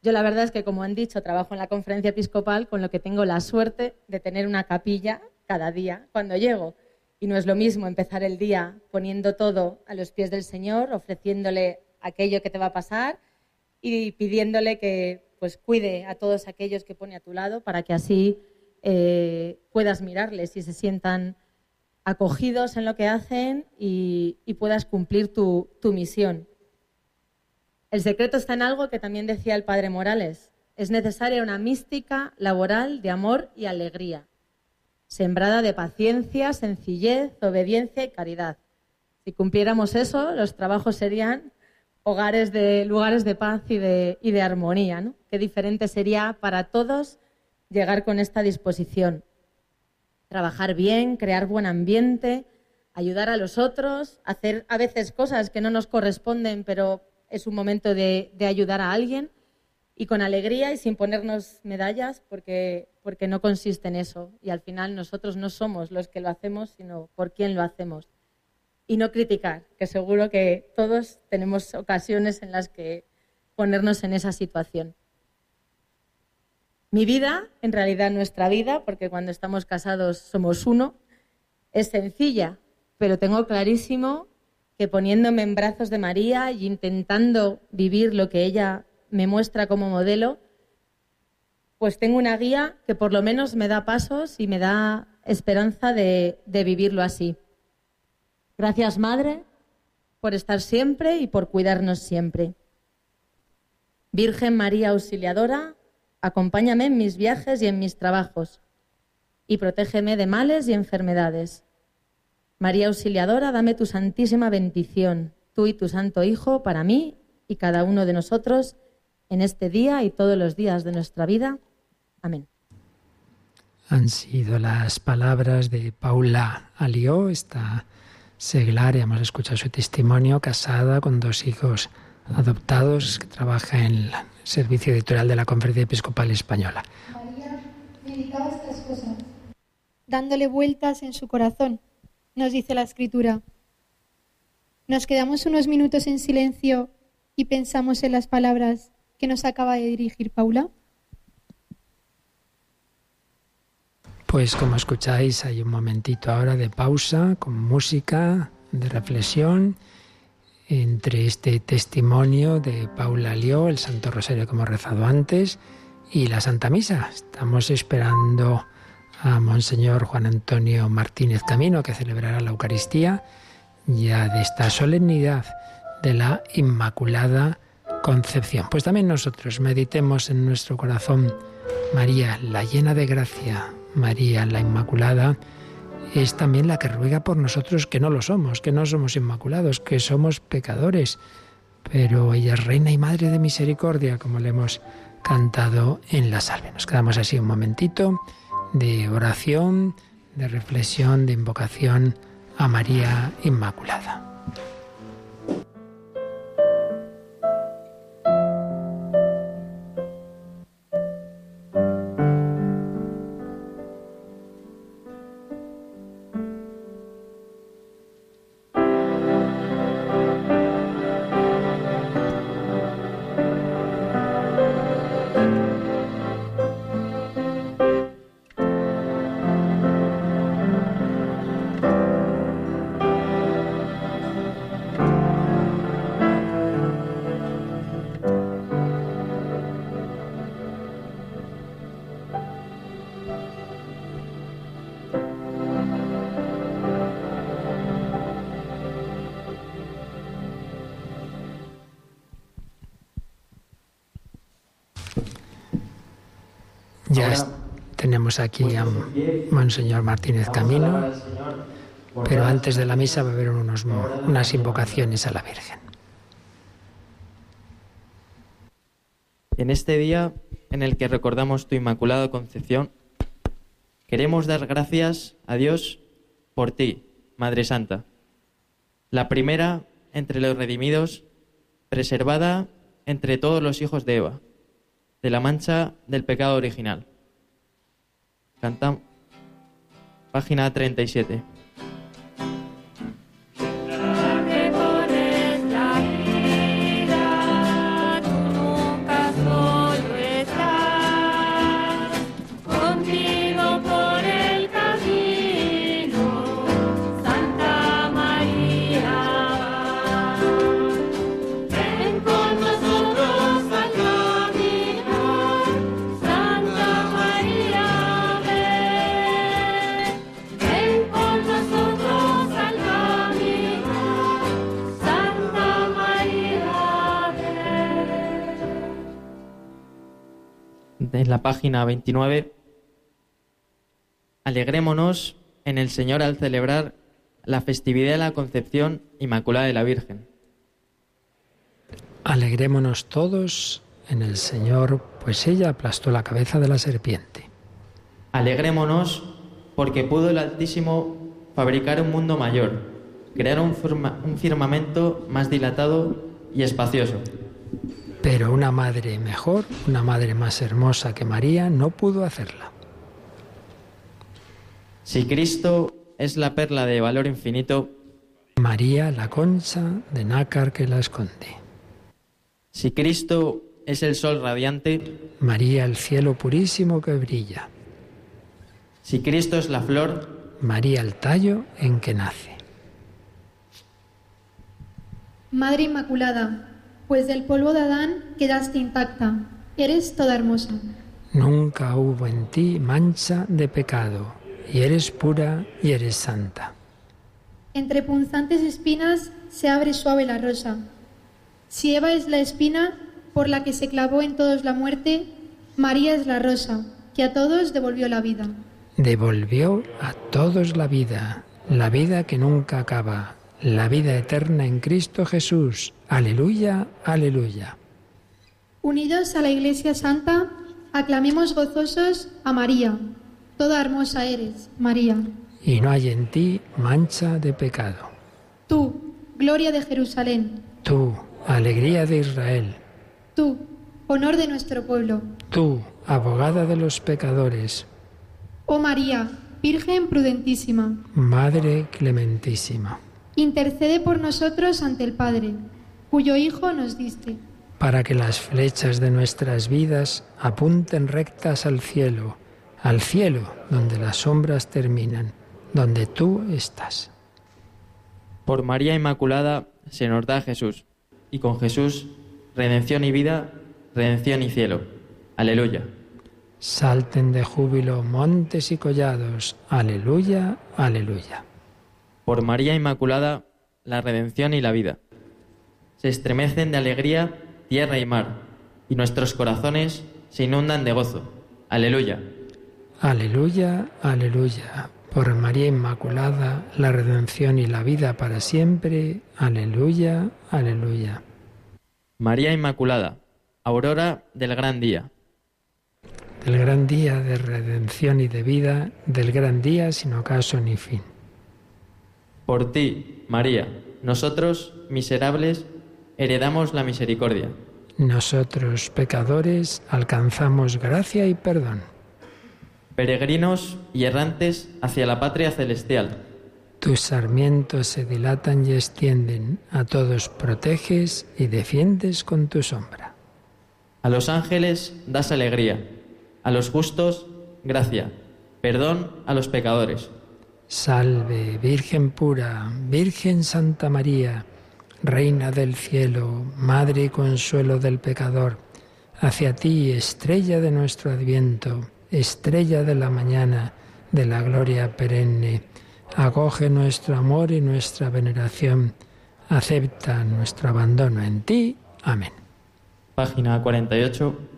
Yo la verdad es que, como han dicho, trabajo en la conferencia episcopal, con lo que tengo la suerte de tener una capilla cada día cuando llego. Y no es lo mismo empezar el día poniendo todo a los pies del Señor, ofreciéndole aquello que te va a pasar y pidiéndole que pues cuide a todos aquellos que pone a tu lado para que así eh, puedas mirarles y se sientan acogidos en lo que hacen y, puedas cumplir tu, tu misión. El secreto está en algo que también decía el padre Morales. Es necesaria una mística laboral de amor y alegría, sembrada de paciencia, sencillez, obediencia y caridad. Si cumpliéramos eso, los trabajos serían hogares de lugares de paz y de, y de armonía. ¿no? Qué diferente sería para todos llegar con esta disposición. Trabajar bien, crear buen ambiente, ayudar a los otros, hacer a veces cosas que no nos corresponden, pero es un momento de, ayudar a alguien y con alegría y sin ponernos medallas, porque, porque no consiste en eso. Y al final nosotros no somos los que lo hacemos, sino por quién lo hacemos y no criticar, que seguro que todos tenemos ocasiones en las que ponernos en esa situación. Mi vida, en realidad nuestra vida, porque cuando estamos casados somos uno, es sencilla, pero tengo clarísimo que poniéndome en brazos de María y intentando vivir lo que ella me muestra como modelo, pues tengo una guía que por lo menos me da pasos y me da esperanza de, vivirlo así. Gracias, Madre, por estar siempre y por cuidarnos siempre. Virgen María Auxiliadora, acompáñame en mis viajes y en mis trabajos y protégeme de males y enfermedades. María Auxiliadora, dame tu santísima bendición, tú y tu Santo Hijo, para mí y cada uno de nosotros en este día y todos los días de nuestra vida. Amén. Han sido las palabras de Paula Alió, esta seglar, hemos escuchado su testimonio, casada con dos hijos adoptados, que trabaja en el servicio editorial de la Conferencia Episcopal Española. María meditaba estas cosas, dándole vueltas en su corazón, nos dice la Escritura. Nos quedamos unos minutos en silencio y pensamos en las palabras que nos acaba de dirigir Paula. Pues como escucháis, hay un momentito ahora de pausa con música, de reflexión entre este testimonio de Paula Lió, el Santo Rosario que hemos rezado antes, y la Santa Misa. Estamos esperando a Monseñor Juan Antonio Martínez Camino, que celebrará la Eucaristía ya de esta solemnidad de la Inmaculada Concepción. Pues también nosotros meditemos en nuestro corazón María, la llena de gracia, María, la Inmaculada, es también la que ruega por nosotros que no lo somos, que no somos inmaculados, que somos pecadores. Pero ella es reina y madre de misericordia, como le hemos cantado en la salve. Nos quedamos así un momentito de oración, de reflexión, de invocación a María Inmaculada. Ya tenemos aquí a Monseñor Martínez Camino, pero antes de la misa va a haber unas invocaciones a la Virgen. En este día en el que recordamos tu Inmaculada Concepción, queremos dar gracias a Dios por ti, Madre Santa, la primera entre los redimidos, preservada entre todos los hijos de Eva de la mancha del pecado original. Canta página 37. En la página 29. Alegrémonos en el Señor al celebrar la festividad de la Concepción Inmaculada de la Virgen. Alegrémonos todos en el Señor, pues ella aplastó la cabeza de la serpiente. Alegrémonos porque pudo el Altísimo fabricar un mundo mayor, crear un, firma- un firmamento más dilatado y espacioso. Pero una madre mejor, una madre más hermosa que María, no pudo hacerla. Si Cristo es la perla de valor infinito, María, la concha de nácar que la esconde. si Cristo es el sol radiante, María, el cielo purísimo que brilla. si Cristo es la flor, María, el tallo en que nace. Madre Inmaculada, pues del polvo de Adán quedaste intacta, eres toda hermosa. Nunca hubo en ti mancha de pecado, y eres pura y eres santa. Entre punzantes espinas se abre suave la rosa. Si Eva es la espina por la que se clavó en todos la muerte, María es la rosa, que a todos devolvió la vida. Devolvió a todos la vida, la vida que nunca acaba, la vida eterna en Cristo Jesús. Aleluya, aleluya. Unidos a la Iglesia Santa, aclamemos gozosos a María. Toda hermosa eres, María. Y no hay en ti mancha de pecado. Tú, gloria de Jerusalén. Tú, alegría de Israel. Tú, honor de nuestro pueblo. Tú, abogada de los pecadores. Oh María, Virgen prudentísima. Madre clementísima. Intercede por nosotros ante el Padre, cuyo Hijo nos diste. Para que las flechas de nuestras vidas apunten rectas al cielo, al cielo donde las sombras terminan, donde tú estás. Por María Inmaculada se nos da Jesús, y con Jesús redención y vida, redención y cielo. Aleluya. Salten de júbilo montes y collados. Aleluya, aleluya. Por María Inmaculada, la redención y la vida. Se estremecen de alegría tierra y mar, y nuestros corazones se inundan de gozo. Aleluya. Aleluya, aleluya. Por María Inmaculada, la redención y la vida para siempre. Aleluya, aleluya. María Inmaculada, aurora del gran día. Del gran día de redención y de vida, del gran día sin ocaso ni fin. Por ti, María, nosotros, miserables, heredamos la misericordia. Nosotros, pecadores, alcanzamos gracia y perdón. Peregrinos y errantes hacia la patria celestial. Tus sarmientos se dilatan y extienden, a todos proteges y defiendes con tu sombra. A los ángeles das alegría, a los justos gracia, perdón a los pecadores. Salve, Virgen pura, Virgen Santa María, Reina del cielo, Madre y consuelo del pecador, hacia ti, estrella de nuestro adviento, estrella de la mañana, de la gloria perenne, acoge nuestro amor y nuestra veneración, acepta nuestro abandono en ti. Amén. Página 48.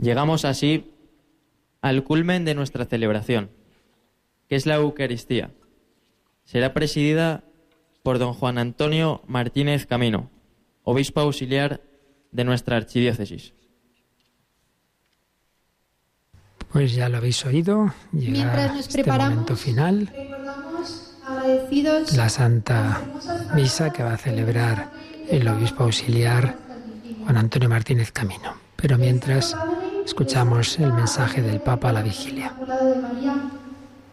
Llegamos así al culmen de nuestra celebración, que es la Eucaristía. Será presidida por don Juan Antonio Martínez Camino, obispo auxiliar de nuestra archidiócesis. Pues ya lo habéis oído, llega Mientras nos este preparamos, momento final, agradecidos la Santa Misa que va a celebrar el obispo auxiliar Juan Antonio Martínez Camino. Pero mientras escuchamos el mensaje del Papa a la vigilia.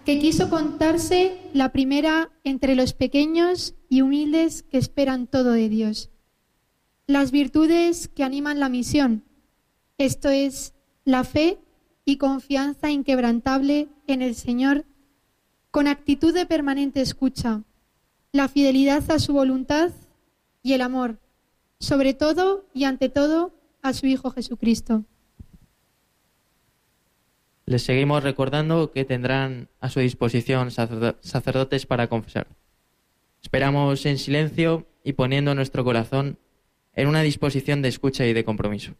Que quiso contarse la primera entre los pequeños y humildes que esperan todo de Dios. Las virtudes que animan la misión, esto es, la fe y confianza inquebrantable en el Señor, con actitud de permanente escucha, la fidelidad a su voluntad y el amor, sobre todo y ante todo a su Hijo Jesucristo. Les seguimos recordando que tendrán a su disposición sacerdo- sacerdotes para confesar. Esperamos en silencio y poniendo nuestro corazón en una disposición de escucha y de compromiso.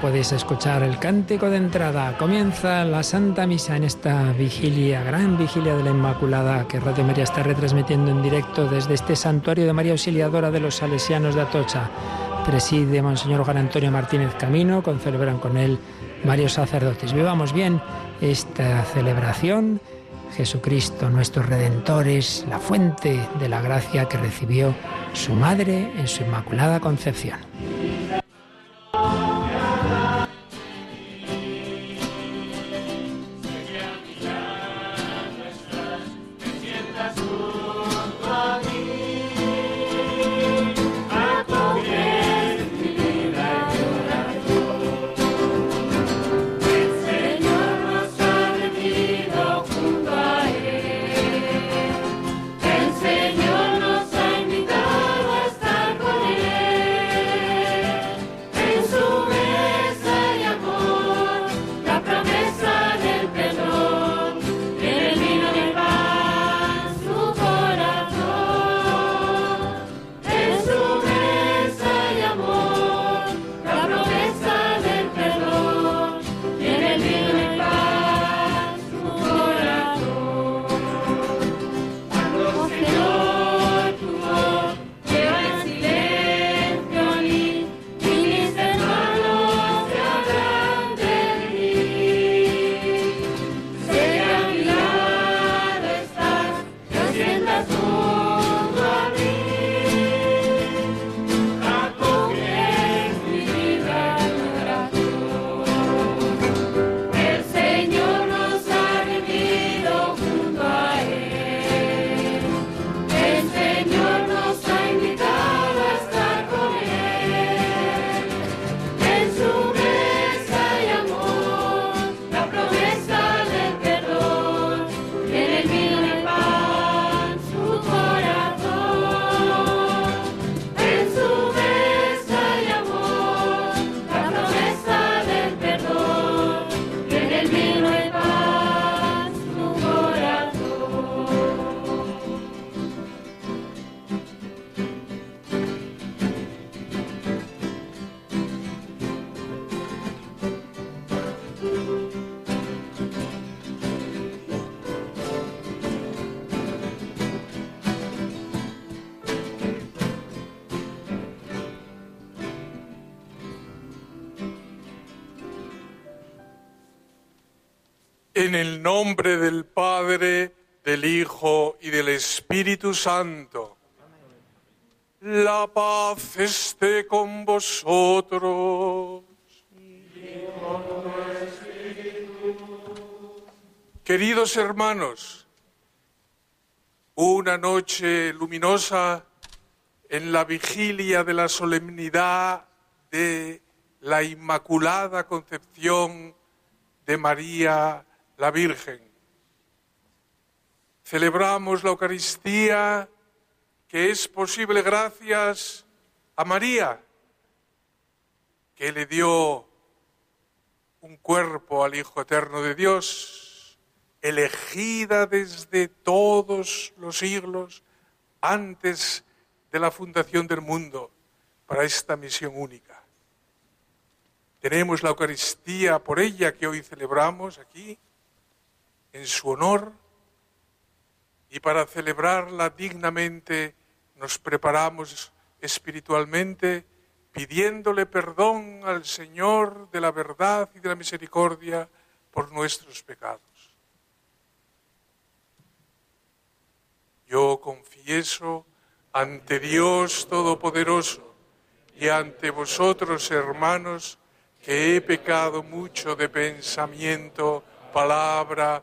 Podéis escuchar el cántico de entrada. Comienza la Santa Misa en esta vigilia, gran vigilia de la Inmaculada, que Radio María está retransmitiendo en directo desde este santuario de María Auxiliadora de los Salesianos de Atocha. Preside Monseñor Juan Antonio Martínez Camino, celebran con él varios sacerdotes. Vivamos bien esta celebración. Jesucristo, nuestro Redentor, es la fuente de la gracia que recibió su madre en su Inmaculada Concepción. En el nombre del Padre, del Hijo y del Espíritu Santo. La paz esté con vosotros. Queridos hermanos, una noche luminosa en la vigilia de la solemnidad de la Inmaculada Concepción de María la Virgen. Celebramos la Eucaristía que es posible gracias a María, que le dio un cuerpo al Hijo Eterno de Dios, elegida desde todos los siglos antes de la fundación del mundo para esta misión única. Tenemos la Eucaristía por ella que hoy celebramos aquí en su honor y para celebrarla dignamente nos preparamos espiritualmente pidiéndole perdón al Señor de la verdad y de la misericordia por nuestros pecados. Yo confieso ante Dios Todopoderoso y ante vosotros, hermanos, que he pecado mucho de pensamiento, palabra,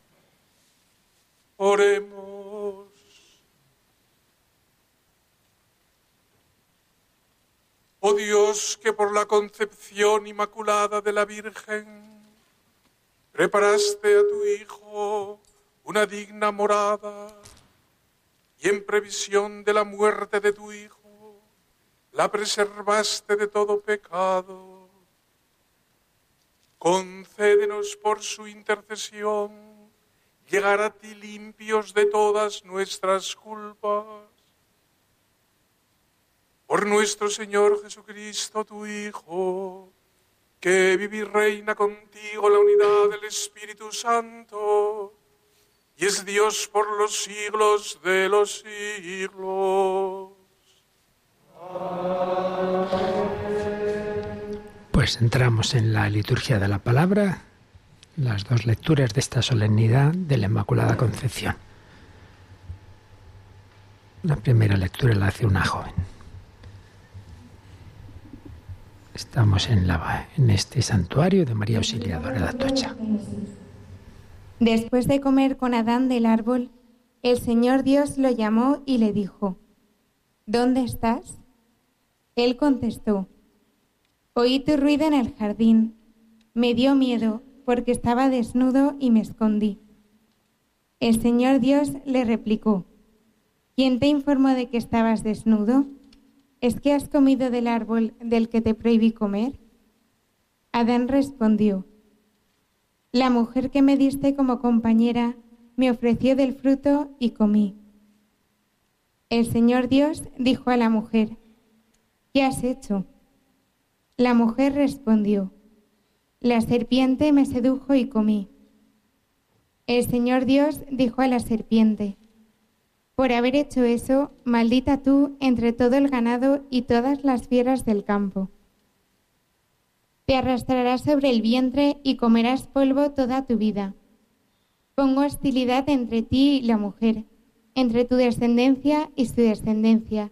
Oremos. Oh Dios, que por la concepción inmaculada de la Virgen preparaste a tu Hijo una digna morada y en previsión de la muerte de tu Hijo la preservaste de todo pecado. Concédenos por su intercesión llegar a ti limpios de todas nuestras culpas por nuestro Señor Jesucristo, tu Hijo, que vive y reina contigo la unidad del Espíritu Santo, y es Dios por los siglos de los siglos. Pues entramos en la liturgia de la palabra, las dos lecturas de esta solemnidad de la Inmaculada Concepción. La primera lectura la hace una joven. Estamos en, la, en este santuario de María Auxiliadora de Atocha. Después de comer con Adán del árbol, el Señor Dios lo llamó y le dijo, ¿Dónde estás? Él contestó, Oí tu ruido en el jardín, me dio miedo porque estaba desnudo y me escondí. El Señor Dios le replicó, ¿quién te informó de que estabas desnudo? ¿Es que has comido del árbol del que te prohibí comer? Adán respondió, La mujer que me diste como compañera me ofreció del fruto y comí. El Señor Dios dijo a la mujer, ¿qué has hecho? La mujer respondió, La serpiente me sedujo y comí. El Señor Dios dijo a la serpiente, por haber hecho eso, maldita tú entre todo el ganado y todas las fieras del campo. Te arrastrarás sobre el vientre y comerás polvo toda tu vida. Pongo hostilidad entre ti y la mujer, entre tu descendencia y su descendencia.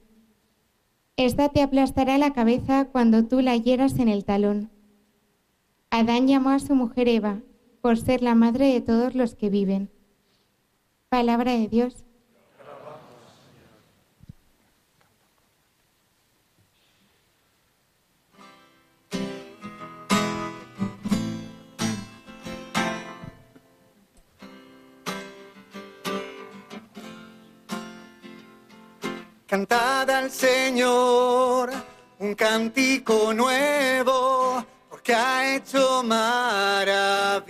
Esta te aplastará la cabeza cuando tú la hieras en el talón. Adán llamó a su mujer Eva, por ser la madre de todos los que viven. Palabra de Dios. Cantad al Señor un cántico nuevo, porque ha hecho maravillas.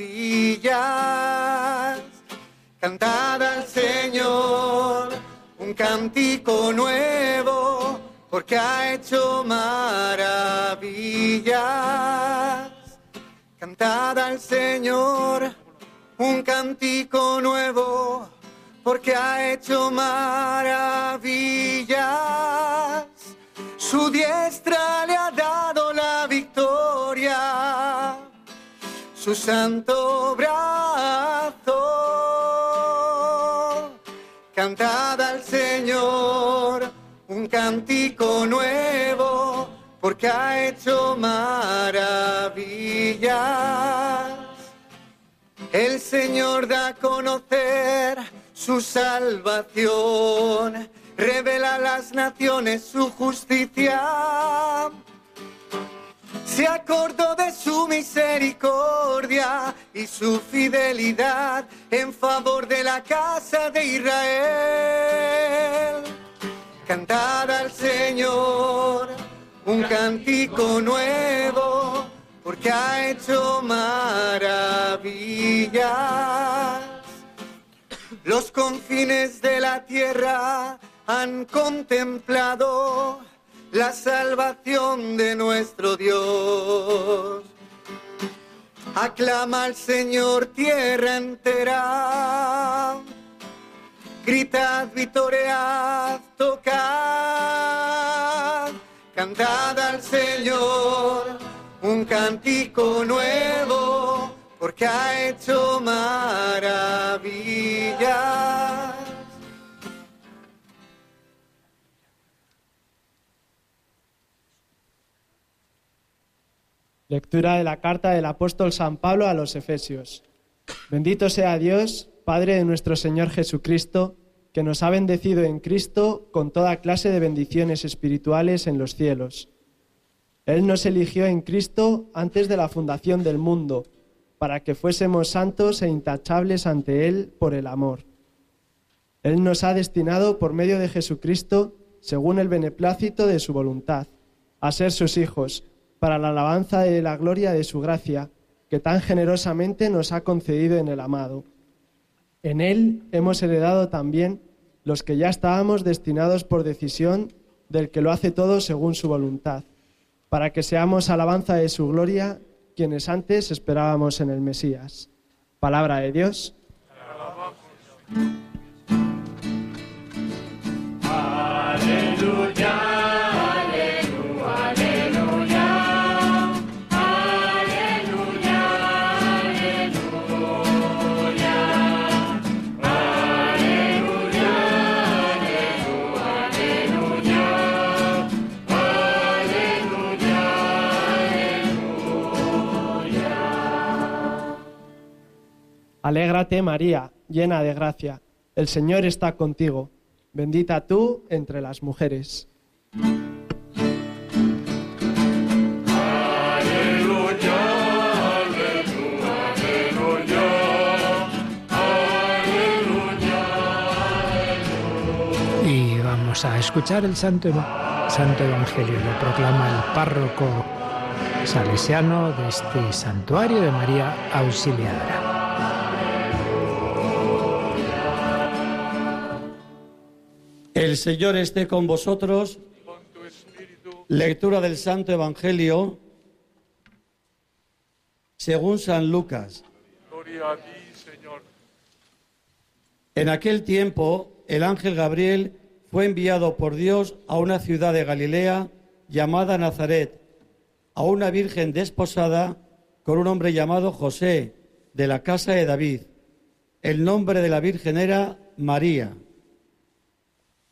Cantad al Señor un cántico nuevo, porque ha hecho maravillas. Cantad al Señor un cántico nuevo porque ha hecho maravillas. Su diestra le ha dado la victoria, su santo brazo. Cantad al Señor un cántico nuevo, porque ha hecho maravillas. El Señor da a conocer su salvación, revela a las naciones su justicia. se acordó de su misericordia y su fidelidad en favor de la casa de Israel. Cantad al Señor un cántico nuevo, porque ha hecho maravillas. Los confines de la tierra han contemplado la salvación de nuestro Dios. Aclama al Señor tierra entera. Gritad, vitoread, tocad. Cantad al Señor un cántico nuevo, porque ha hecho maravillas. Lectura de la carta del apóstol San Pablo a los Efesios. Bendito sea Dios, Padre de nuestro Señor Jesucristo, que nos ha bendecido en Cristo con toda clase de bendiciones espirituales en los cielos. Él nos eligió en Cristo antes de la fundación del mundo, para que fuésemos santos e intachables ante Él por el amor. Él nos ha destinado por medio de Jesucristo, según el beneplácito de su voluntad, a ser sus hijos, para la alabanza de la gloria de su gracia, que tan generosamente nos ha concedido en el amado. En él hemos heredado también los que ya estábamos destinados por decisión del que lo hace todo según su voluntad, para que seamos alabanza de su gloria, quienes antes esperábamos en el Mesías. Palabra de Dios. Alégrate María, llena de gracia, el Señor está contigo, bendita tú entre las mujeres. Y vamos a escuchar el Santo, Santo Evangelio, lo proclama el párroco salesiano de este santuario de María Auxiliadora. El Señor esté con vosotros. Lectura del Santo Evangelio según San Lucas. Gloria a ti, Señor. En aquel tiempo, el ángel Gabriel fue enviado por Dios a una ciudad de Galilea llamada Nazaret, a una virgen desposada con un hombre llamado José, de la casa de David. El nombre de la virgen era María.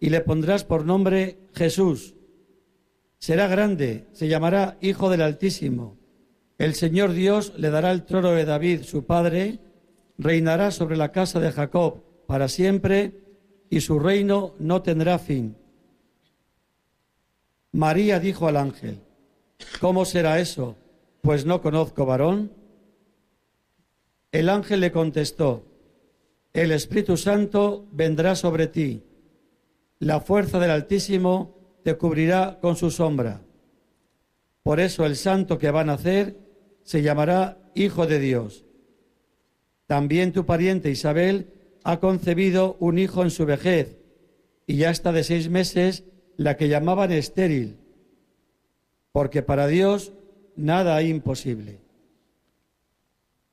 y le pondrás por nombre Jesús. Será grande, se llamará Hijo del Altísimo. El Señor Dios le dará el trono de David, su padre, reinará sobre la casa de Jacob para siempre y su reino no tendrá fin. María dijo al ángel, ¿cómo será eso? Pues no conozco varón. El ángel le contestó, el Espíritu Santo vendrá sobre ti la fuerza del Altísimo te cubrirá con su sombra. Por eso el santo que va a nacer se llamará Hijo de Dios. También tu pariente Isabel ha concebido un hijo en su vejez y ya está de seis meses la que llamaban estéril, porque para Dios nada hay imposible.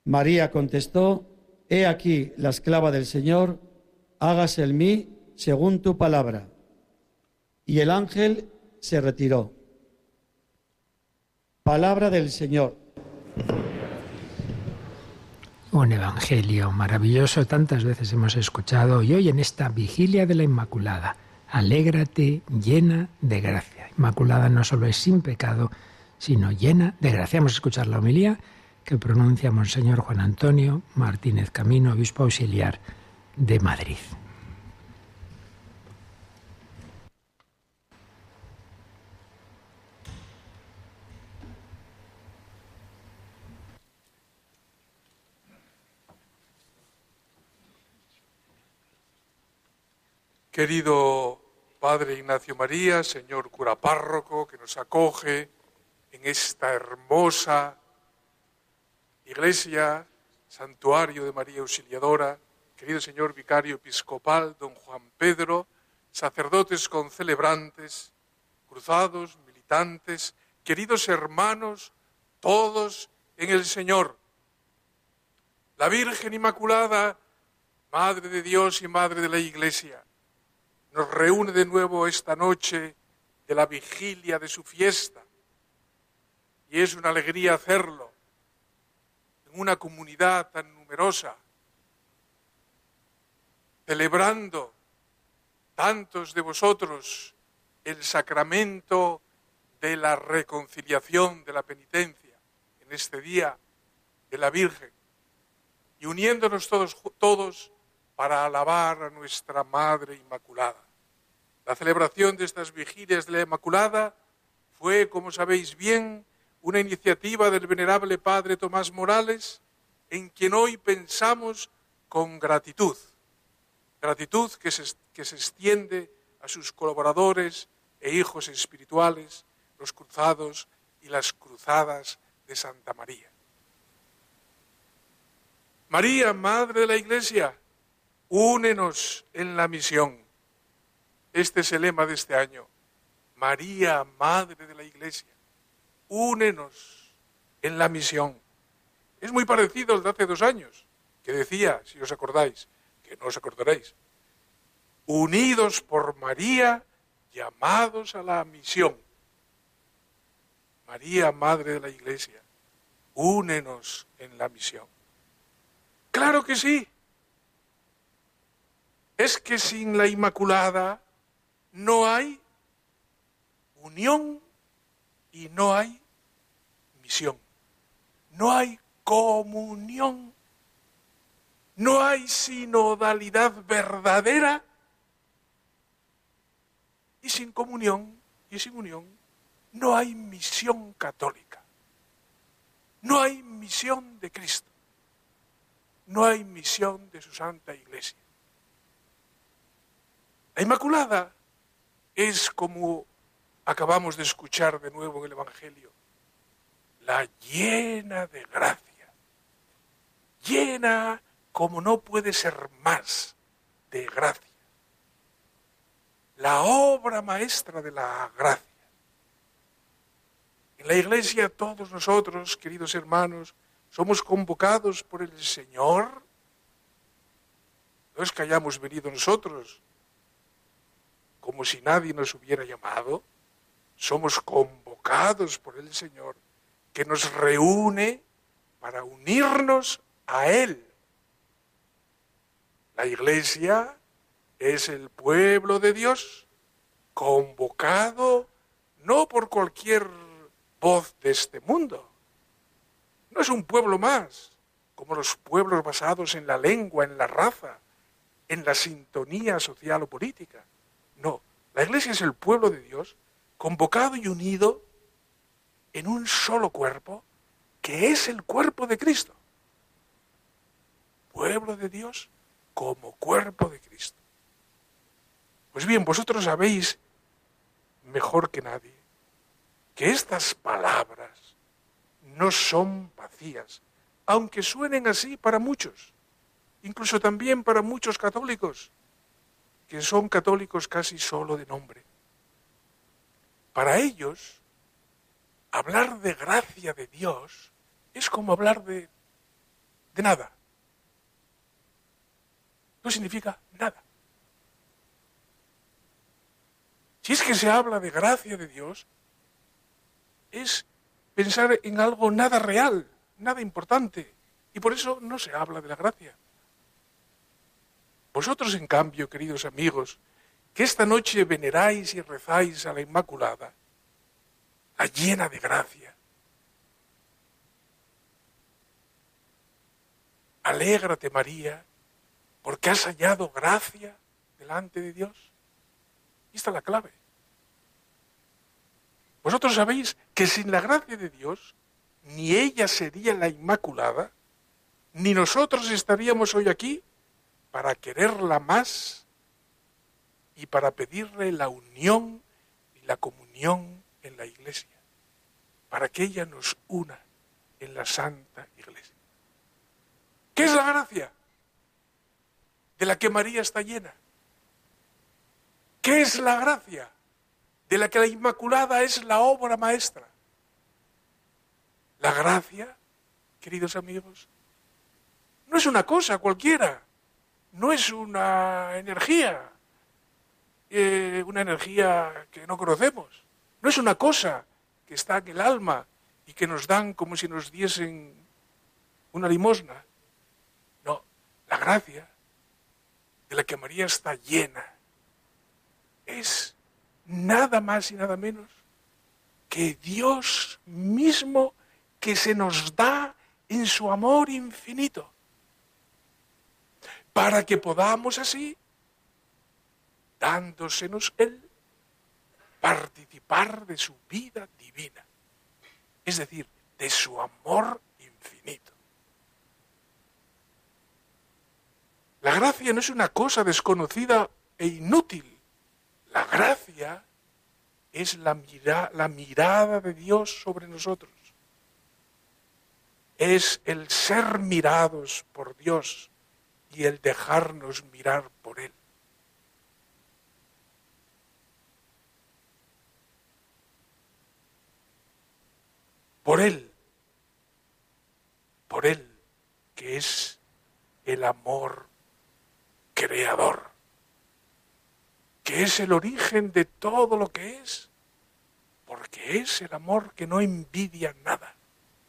María contestó, He aquí la esclava del Señor, hágase en mí según tu palabra. Y el ángel se retiró. Palabra del Señor. Un evangelio maravilloso, tantas veces hemos escuchado y hoy en esta vigilia de la Inmaculada, alégrate llena de gracia. Inmaculada no solo es sin pecado, sino llena de gracia. Vamos a escuchar la homilía que pronuncia Monseñor Juan Antonio Martínez Camino, obispo auxiliar de Madrid. Querido Padre Ignacio María, señor cura párroco que nos acoge en esta hermosa iglesia, santuario de María Auxiliadora, querido señor vicario episcopal, don Juan Pedro, sacerdotes concelebrantes, cruzados, militantes, queridos hermanos, todos en el Señor. La Virgen Inmaculada, Madre de Dios y Madre de la Iglesia, nos reúne de nuevo esta noche de la vigilia de su fiesta. Y es una alegría hacerlo en una comunidad tan numerosa, celebrando tantos de vosotros el sacramento de la reconciliación, de la penitencia, en este día de la Virgen, y uniéndonos todos, todos para alabar a nuestra Madre Inmaculada. La celebración de estas vigilias de la Inmaculada fue, como sabéis bien, una iniciativa del venerable Padre Tomás Morales, en quien hoy pensamos con gratitud. Gratitud que se, que se extiende a sus colaboradores e hijos espirituales, los cruzados y las cruzadas de Santa María. María, Madre de la Iglesia, únenos en la misión. Este es el lema de este año. María, Madre de la Iglesia, únenos en la misión. Es muy parecido al de hace dos años, que decía, si os acordáis, que no os acordaréis, unidos por María, llamados a la misión. María, Madre de la Iglesia, únenos en la misión. Claro que sí. Es que sin la Inmaculada no hay unión y no hay misión. No hay comunión. No hay sinodalidad verdadera. Y sin comunión y sin unión no hay misión católica. No hay misión de Cristo. No hay misión de su Santa Iglesia. La Inmaculada es como acabamos de escuchar de nuevo en el Evangelio, la llena de gracia, llena como no puede ser más de gracia, la obra maestra de la gracia. En la iglesia todos nosotros, queridos hermanos, somos convocados por el Señor. No es que hayamos venido nosotros como si nadie nos hubiera llamado somos convocados por el Señor, que nos reúne para unirnos a Él. La iglesia es el pueblo de Dios, convocado no por cualquier voz de este mundo. No es un pueblo más, como los pueblos basados en la lengua, en la raza, en la sintonía social o política. No, la iglesia es el pueblo de Dios convocado y unido en un solo cuerpo, que es el cuerpo de Cristo. Pueblo de Dios como cuerpo de Cristo. Pues bien, vosotros sabéis mejor que nadie que estas palabras no son vacías, aunque suenen así para muchos, incluso también para muchos católicos, que son católicos casi solo de nombre. Para ellos, hablar de gracia de Dios es como hablar de, de nada. No significa nada. Si es que se habla de gracia de Dios, es pensar en algo nada real, nada importante, Y por eso no se habla de la gracia. Vosotros, en cambio, queridos amigos, que esta noche veneráis y rezáis a la Inmaculada, la llena de gracia, alégrate María, porque has hallado gracia delante de Dios. Y esta es la clave. Vosotros sabéis que sin la gracia de Dios, ni ella sería la Inmaculada, ni nosotros estaríamos hoy aquí para quererla más y para pedirle la unión y la comunión en la Iglesia, para que ella nos una en la Santa Iglesia. ¿Qué es la gracia? De la que María está llena. ¿Qué es la gracia? De la que la Inmaculada es la obra maestra. La gracia, queridos amigos, no es una cosa cualquiera, no es una energía, eh, una energía que no conocemos, no es una cosa que está en el alma y que nos dan como si nos diesen una limosna. No, la gracia de la que María está llena es nada más y nada menos que Dios mismo que se nos da en su amor infinito, para que podamos así, dándosenos Él, participar de su vida divina, es decir, de su amor infinito. La gracia no es una cosa desconocida e inútil. La gracia es la, mira, la mirada de Dios sobre nosotros. Es el ser mirados por Dios y el dejarnos mirar por Él. Por Él, por Él, que es el amor creador, que es el origen de todo lo que es, porque es el amor que no envidia nada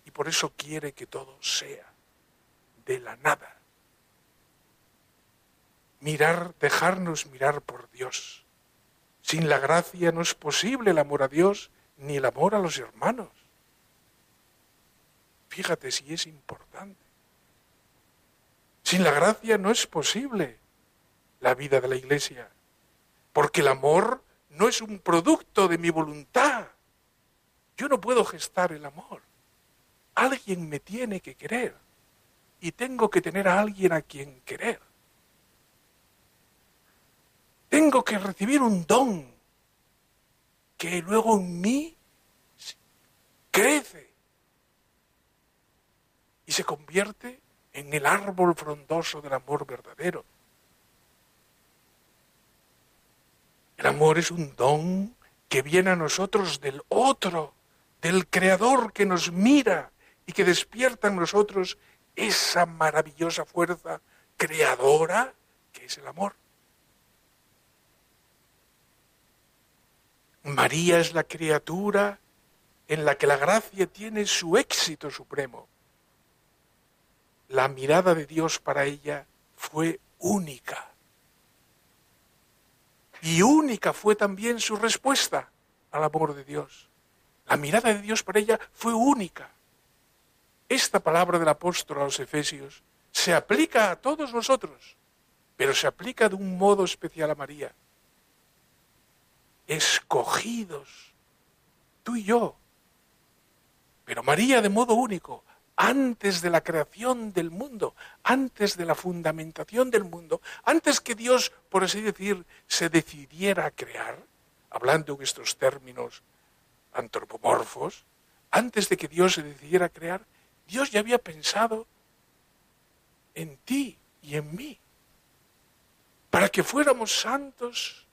y por eso quiere que todo sea de la nada. Mirar, dejarnos mirar por Dios. Sin la gracia no es posible el amor a Dios ni el amor a los hermanos. Fíjate si es importante. Sin la gracia no es posible la vida de la iglesia, porque el amor no es un producto de mi voluntad. Yo no puedo gestar el amor. Alguien me tiene que querer y tengo que tener a alguien a quien querer. Tengo que recibir un don que luego en mí crece y se convierte en el árbol frondoso del amor verdadero. El amor es un don que viene a nosotros del otro, del Creador que nos mira y que despierta en nosotros esa maravillosa fuerza creadora que es el amor. María es la criatura en la que la gracia tiene su éxito supremo. La mirada de Dios para ella fue única. Y única fue también su respuesta al amor de Dios. La mirada de Dios para ella fue única. Esta palabra del apóstol a los Efesios se aplica a todos nosotros, pero se aplica de un modo especial a María. Escogidos, tú y yo, pero María de modo único, antes de la creación del mundo, antes de la fundamentación del mundo, antes que Dios, por así decir, se decidiera a crear, hablando en estos términos antropomorfos, antes de que Dios se decidiera a crear, Dios ya había pensado en ti y en mí, para que fuéramos santos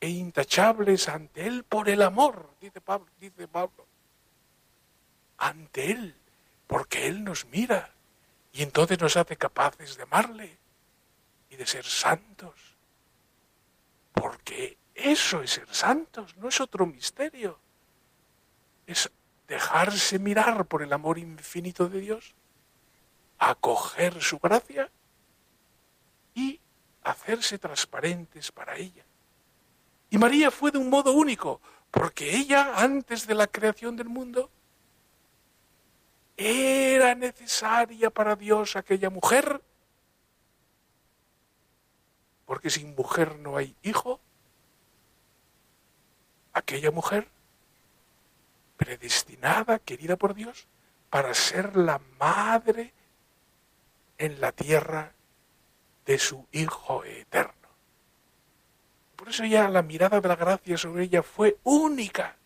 e intachables ante Él por el amor, dice Pablo. Dice Pablo ante Él, porque Él nos mira y entonces nos hace capaces de amarle y de ser santos. Porque eso es ser santos, no es otro misterio. Es dejarse mirar por el amor infinito de Dios. acoger su gracia y hacerse transparentes para ella. Y María fue de un modo único, porque ella, antes de la creación del mundo, era necesaria para Dios aquella mujer, porque sin mujer no hay hijo, aquella mujer predestinada, querida por Dios, para ser la madre en la tierra de su Hijo eterno. Por eso ya la mirada de la gracia sobre ella fue única.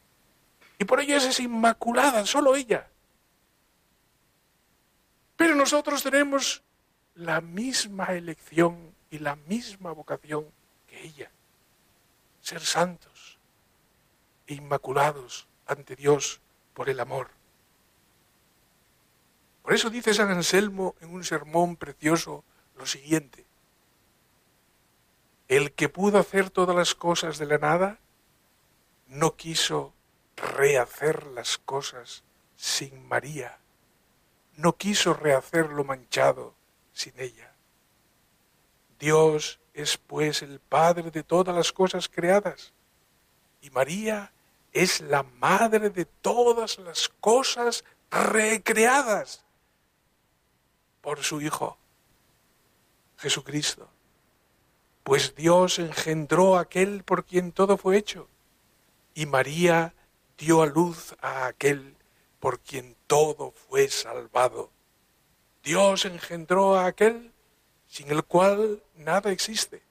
Y por ello es inmaculada, solo ella. Pero nosotros tenemos la misma elección y la misma vocación que ella. Ser santos e inmaculados ante Dios por el amor. Por eso dice San Anselmo en un sermón precioso lo siguiente. El que pudo hacer todas las cosas de la nada, no quiso rehacer las cosas sin María, no quiso rehacer lo manchado sin ella. Dios es pues el Padre de todas las cosas creadas y María es la Madre de todas las cosas recreadas por su Hijo, Jesucristo. Pues Dios engendró a aquel por quien todo fue hecho, y María dio a luz a aquel por quien todo fue salvado. Dios engendró a aquel sin el cual nada existe,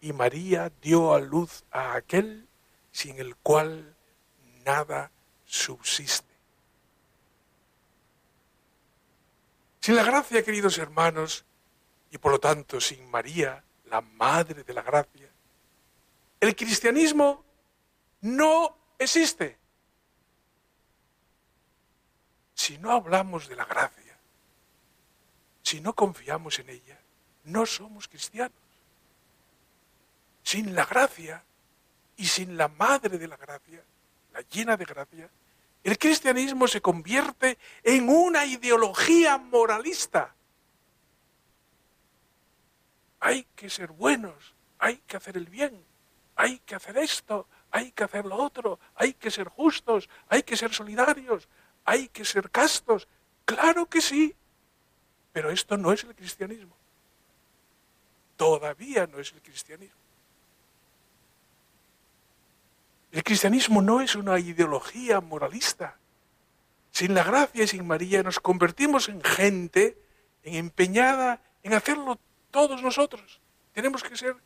y María dio a luz a aquel sin el cual nada subsiste. Sin la gracia, queridos hermanos, y por lo tanto sin María, la Madre de la Gracia, el cristianismo no existe. Si no hablamos de la gracia, si no confiamos en ella, no somos cristianos. Sin la gracia y sin la Madre de la Gracia, la llena de gracia, el cristianismo se convierte en una ideología moralista. Hay que ser buenos, hay que hacer el bien, hay que hacer esto, hay que hacer lo otro, hay que ser justos, hay que ser solidarios, hay que ser castos. Claro que sí, pero esto no es el cristianismo. Todavía no es el cristianismo. El cristianismo no es una ideología moralista. Sin la gracia y sin María nos convertimos en gente en empeñada en hacerlo todos nosotros. Tenemos que ser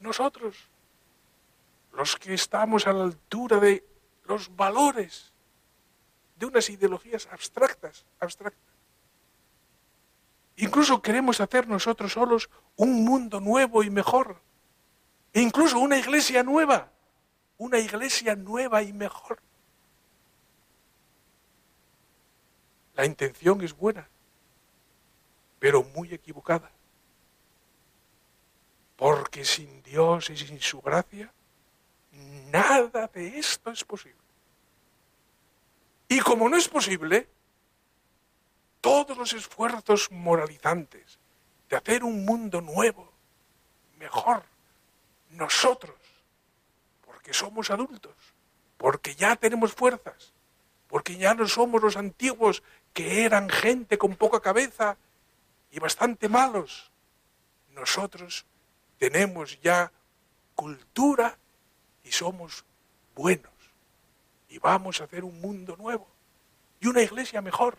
nosotros los que estamos a la altura de los valores de unas ideologías abstractas, abstractas. Incluso queremos hacer nosotros solos un mundo nuevo y mejor. E incluso una iglesia nueva una iglesia nueva y mejor. La intención es buena, pero muy equivocada. Porque sin Dios y sin su gracia, nada de esto es posible. Y como no es posible, todos los esfuerzos moralizantes de hacer un mundo nuevo, mejor, nosotros porque somos adultos, porque ya tenemos fuerzas, porque ya no somos los antiguos que eran gente con poca cabeza y bastante malos. Nosotros tenemos ya cultura y somos buenos. Y vamos a hacer un mundo nuevo y una iglesia mejor,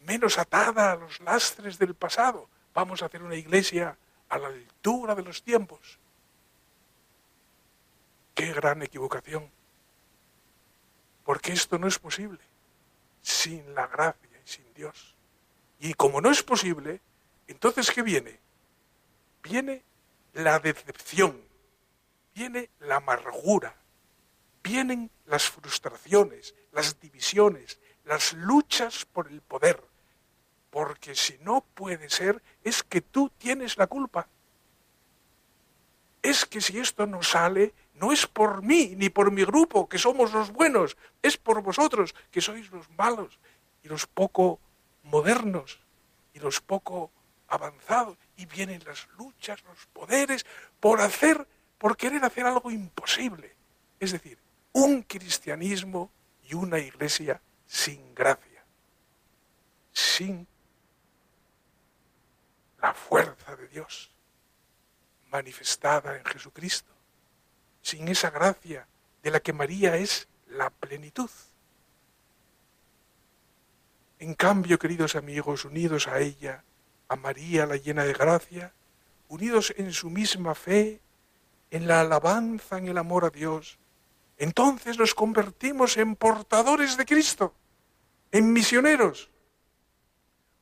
menos atada a los lastres del pasado. Vamos a hacer una iglesia a la altura de los tiempos Qué gran equivocación. Porque esto no es posible sin la gracia y sin Dios. Y como no es posible, entonces ¿qué viene? Viene la decepción, viene la amargura, vienen las frustraciones, las divisiones, las luchas por el poder. Porque si no puede ser, es que tú tienes la culpa. Es que si esto no sale, no es por mí ni por mi grupo, que somos los buenos, es por vosotros, que sois los malos y los poco modernos. y los poco avanzados, y vienen las luchas, los poderes, por hacer, por querer hacer algo imposible. Es decir, un cristianismo y una iglesia sin gracia, sin la fuerza de Dios manifestada en Jesucristo, sin esa gracia de la que María es la plenitud. En cambio, queridos amigos, unidos a ella, a María la llena de gracia, unidos en su misma fe, en la alabanza, en el amor a Dios, entonces nos convertimos en portadores de Cristo, en misioneros.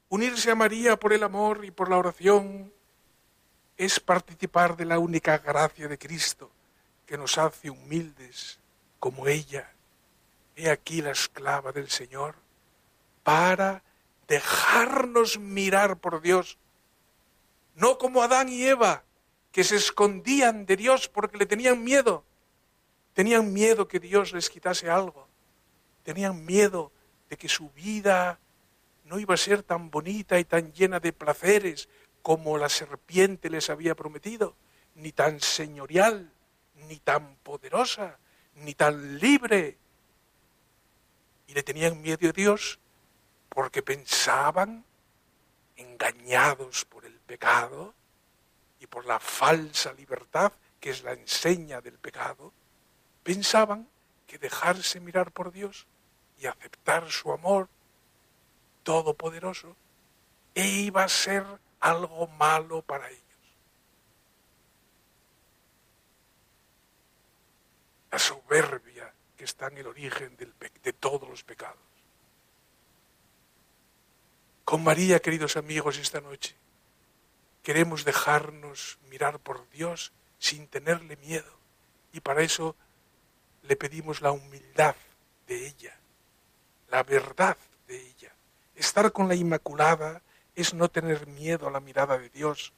Unirse a María por el amor y por la oración es participar de la única gracia de Cristo que nos hace humildes como ella. He aquí la esclava del Señor para dejarnos mirar por Dios, no como Adán y Eva, que se escondían de Dios porque le tenían miedo, tenían miedo que Dios les quitase algo, tenían miedo de que su vida no iba a ser tan bonita y tan llena de placeres como la serpiente les había prometido, ni tan señorial, ni tan poderosa, ni tan libre. Y le tenían miedo a Dios porque pensaban, engañados por el pecado y por la falsa libertad que es la enseña del pecado, pensaban que dejarse mirar por Dios y aceptar su amor todopoderoso e iba a ser algo malo para ellos. La soberbia que está en el origen de todos los pecados. Con María, queridos amigos, esta noche queremos dejarnos mirar por Dios sin tenerle miedo. Y para eso le pedimos la humildad de ella, la verdad de ella. Estar con la Inmaculada es no tener miedo a la mirada de Dios,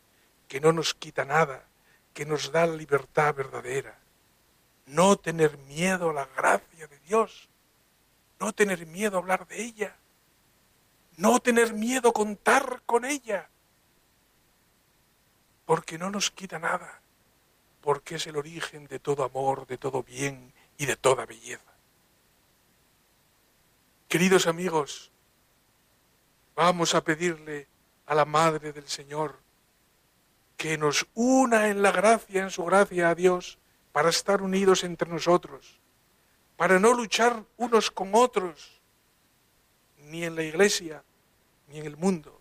que no nos quita nada, que nos da la libertad verdadera. No tener miedo a la gracia de Dios, no tener miedo a hablar de ella no tener miedo, contar con ella, porque no nos quita nada, porque es el origen de todo amor, de todo bien y de toda belleza. Queridos amigos, vamos a pedirle a la Madre del Señor que nos una en la gracia, en su gracia a Dios, para estar unidos entre nosotros, para no luchar unos con otros, ni en la iglesia, ni en el mundo,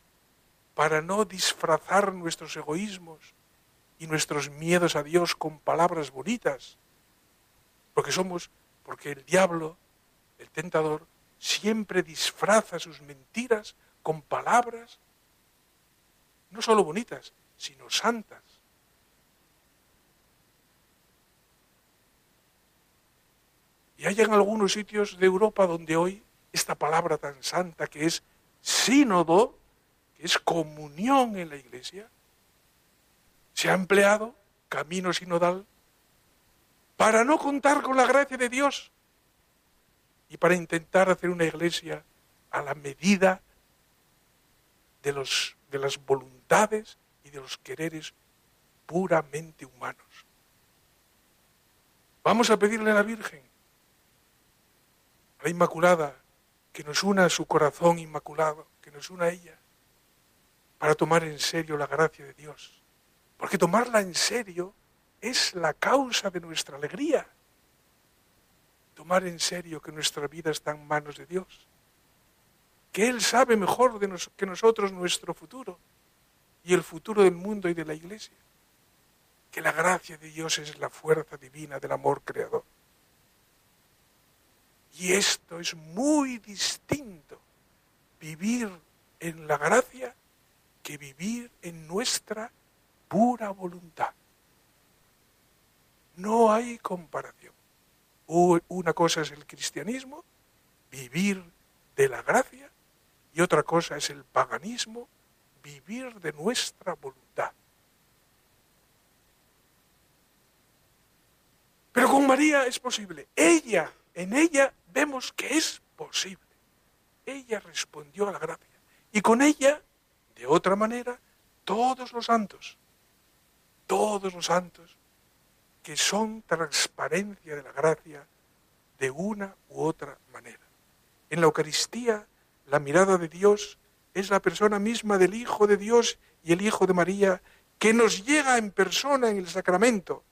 para no disfrazar nuestros egoísmos y nuestros miedos a Dios con palabras bonitas, porque somos, porque el diablo, el tentador, siempre disfraza sus mentiras con palabras no solo bonitas, sino santas. Y hay en algunos sitios de Europa donde hoy esta palabra tan santa que es sínodo, que es comunión en la iglesia, se ha empleado, camino sinodal, para no contar con la gracia de Dios y para intentar hacer una iglesia a la medida de, los, de las voluntades y de los quereres puramente humanos. Vamos a pedirle a la Virgen, a la Inmaculada, que nos una a su corazón inmaculado, que nos una a ella, para tomar en serio la gracia de Dios. Porque tomarla en serio es la causa de nuestra alegría. Tomar en serio que nuestra vida está en manos de Dios. Que Él sabe mejor que nosotros nuestro futuro y el futuro del mundo y de la iglesia. Que la gracia de Dios es la fuerza divina del amor creador. Y esto es muy distinto, vivir en la gracia, que vivir en nuestra pura voluntad. No hay comparación. Una cosa es el cristianismo, vivir de la gracia, y otra cosa es el paganismo, vivir de nuestra voluntad. Pero con María es posible. Ella, en ella vemos que es posible. Ella respondió a la gracia. Y con ella de otra manera, todos los santos, todos los santos, que son transparencia de la gracia de una u otra manera. En la Eucaristía, la mirada de Dios es la persona misma del Hijo de Dios y el Hijo de María, que nos llega en persona en el sacramento,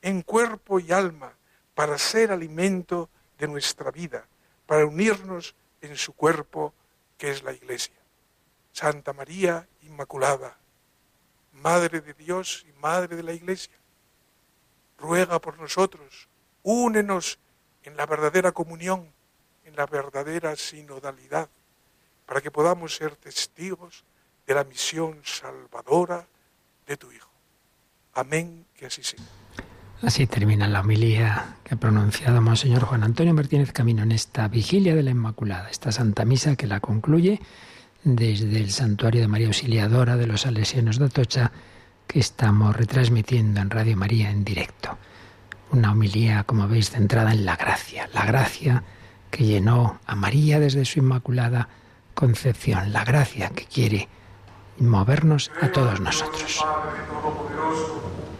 en cuerpo y alma, para ser alimento de nuestra vida, para unirnos en su cuerpo, que es la Iglesia. Santa María Inmaculada, Madre de Dios y Madre de la Iglesia, ruega por nosotros, únenos en la verdadera comunión, en la verdadera sinodalidad, para que podamos ser testigos de la misión salvadora de tu Hijo. Amén, que así sea. Así termina la homilía que ha pronunciado Monseñor Juan Antonio Martínez Camino en esta vigilia de la Inmaculada, esta Santa Misa que la concluye desde el Santuario de María Auxiliadora de los Salesianos de Atocha que estamos retransmitiendo en Radio María en directo. Una homilía, como veis, centrada en la gracia, la gracia que llenó a María desde su Inmaculada Concepción, la gracia que quiere movernos a todos nosotros.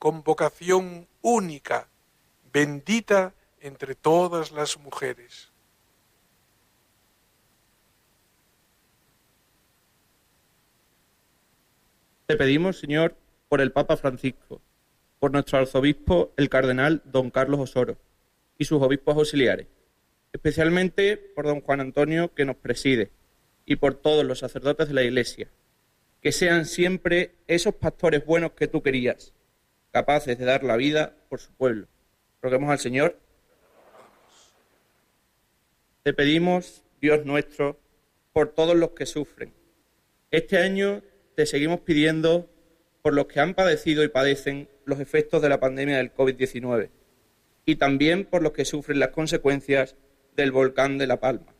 con vocación única, bendita entre todas las mujeres. Te pedimos, Señor, por el Papa Francisco, por nuestro arzobispo, el cardenal don Carlos Osoro, y sus obispos auxiliares, especialmente por don Juan Antonio, que nos preside, y por todos los sacerdotes de la Iglesia, que sean siempre esos pastores buenos que tú querías, capaces de dar la vida por su pueblo. Roguemos al Señor. Te pedimos, Dios nuestro, por todos los que sufren. Este año te seguimos pidiendo por los que han padecido y padecen los efectos de la pandemia del COVID-19 y también por los que sufren las consecuencias del volcán de La Palma,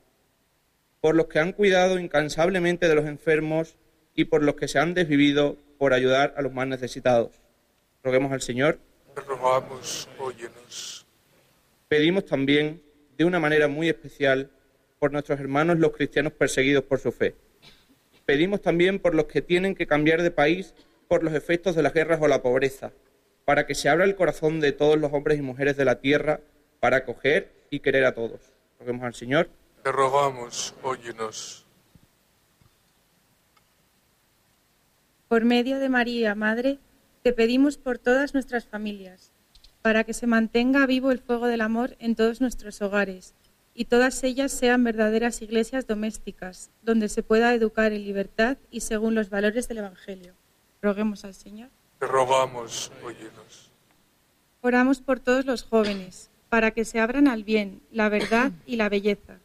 por los que han cuidado incansablemente de los enfermos y por los que se han desvivido por ayudar a los más necesitados. Roguemos al Señor. Te rogamos, óyenos. Pedimos también, de una manera muy especial, por nuestros hermanos los cristianos perseguidos por su fe. Pedimos también por los que tienen que cambiar de país por los efectos de las guerras o la pobreza, para que se abra el corazón de todos los hombres y mujeres de la tierra para acoger y querer a todos. Roguemos al Señor. Te rogamos, óyenos. Por medio de María, Madre, te pedimos por todas nuestras familias, para que se mantenga vivo el fuego del amor en todos nuestros hogares y todas ellas sean verdaderas iglesias domésticas, donde se pueda educar en libertad y según los valores del Evangelio. Roguemos al Señor. Te rogamos, óyenos. Oramos por todos los jóvenes, para que se abran al bien, la verdad y la belleza,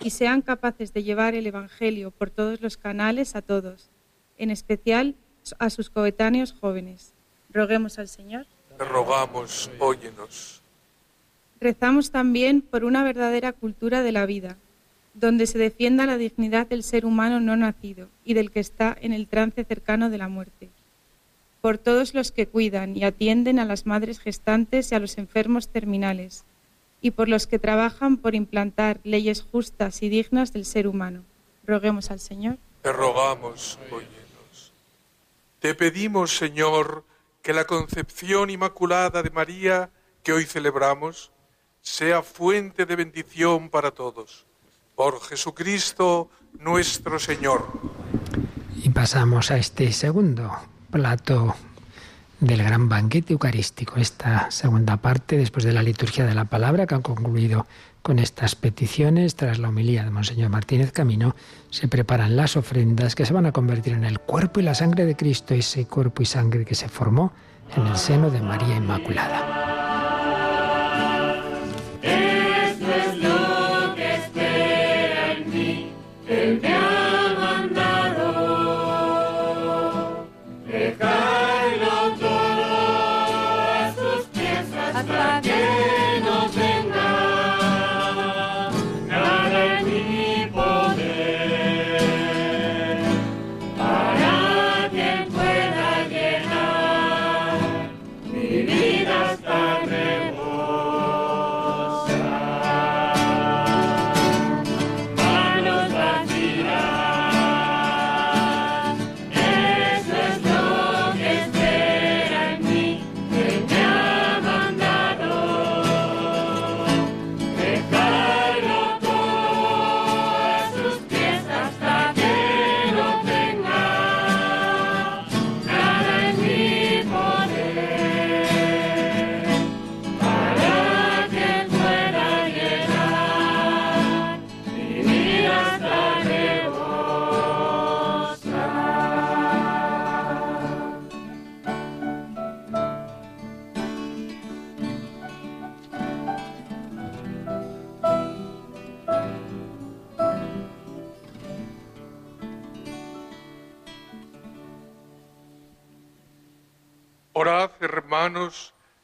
y sean capaces de llevar el Evangelio por todos los canales a todos, en especial a sus coetáneos jóvenes. Roguemos al Señor. Te rogamos, óyenos. Rezamos también por una verdadera cultura de la vida, donde se defienda la dignidad del ser humano no nacido y del que está en el trance cercano de la muerte. Por todos los que cuidan y atienden a las madres gestantes y a los enfermos terminales, y por los que trabajan por implantar leyes justas y dignas del ser humano. Roguemos al Señor. Te rogamos, óyenos. Te pedimos, Señor, que la concepción inmaculada de María que hoy celebramos sea fuente de bendición para todos. Por Jesucristo nuestro Señor. Y pasamos a este segundo plato del gran banquete eucarístico. Esta segunda parte, después de la liturgia de la palabra, que ha concluido con estas peticiones, tras la homilía de Monseñor Martínez Camino, se preparan las ofrendas que se van a convertir en el cuerpo y la sangre de Cristo, ese cuerpo y sangre que se formó en el seno de María Inmaculada.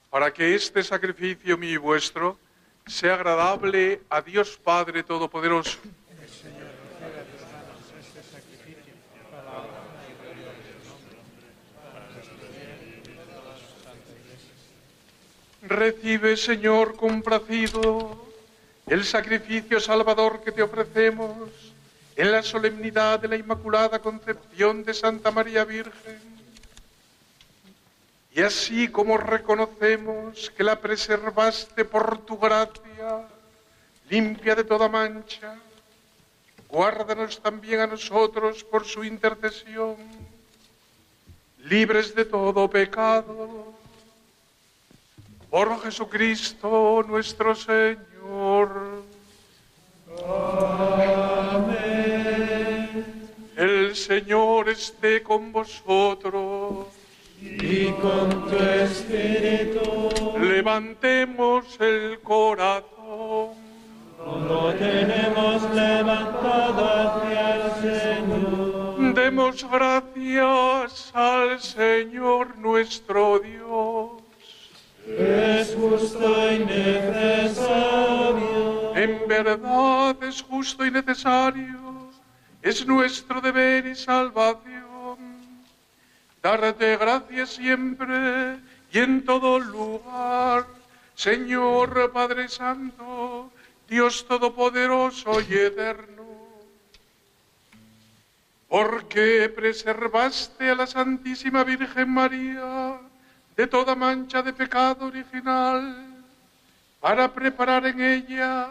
Para que este sacrificio mío y vuestro sea agradable a Dios Padre Todopoderoso. Recibe, Señor, complacido, el sacrificio salvador que te ofrecemos en la solemnidad de la Inmaculada Concepción de Santa María Virgen y así como reconocemos que la preservaste por tu gracia, limpia de toda mancha, guárdanos también a nosotros por su intercesión, libres de todo pecado. Por Jesucristo nuestro Señor. Amén. El Señor esté con vosotros y con tu espíritu. Levantemos el corazón. Lo tenemos levantado hacia el Señor. Demos gracias al Señor nuestro Dios. Es justo y necesario. En verdad es justo y necesario. Es nuestro deber y salvación darte gracias siempre y en todo lugar, Señor Padre Santo, Dios Todopoderoso y Eterno, porque preservaste a la Santísima Virgen María de toda mancha de pecado original, para preparar en ella,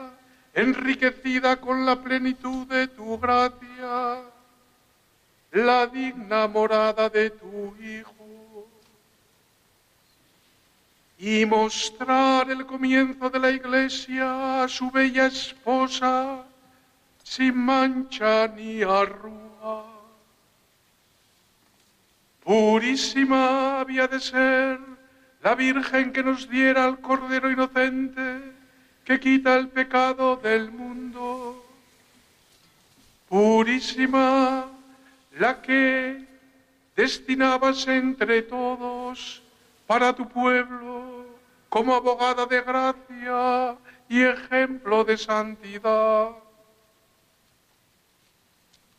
enriquecida con la plenitud de tu gracia, la digna morada de tu Hijo y mostrar el comienzo de la iglesia a su bella esposa sin mancha ni arruga. Purísima había de ser la Virgen que nos diera al Cordero inocente que quita el pecado del mundo. Purísima la que destinabas entre todos para tu pueblo como abogada de gracia y ejemplo de santidad.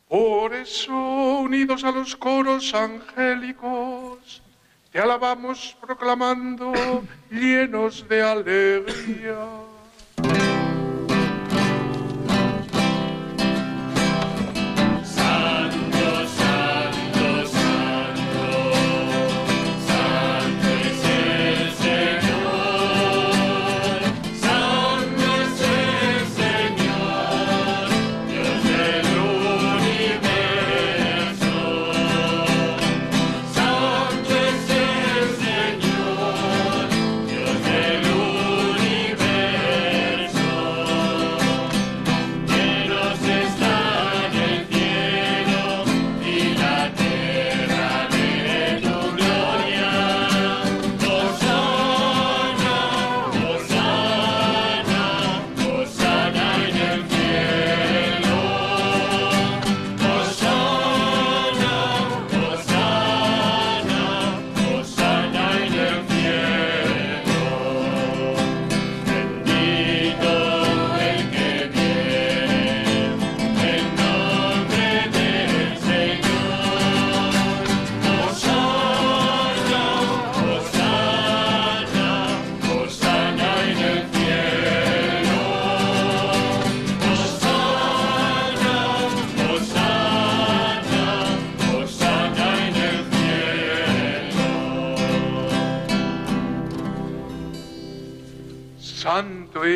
Por eso, unidos a los coros angélicos, te alabamos proclamando llenos de alegría.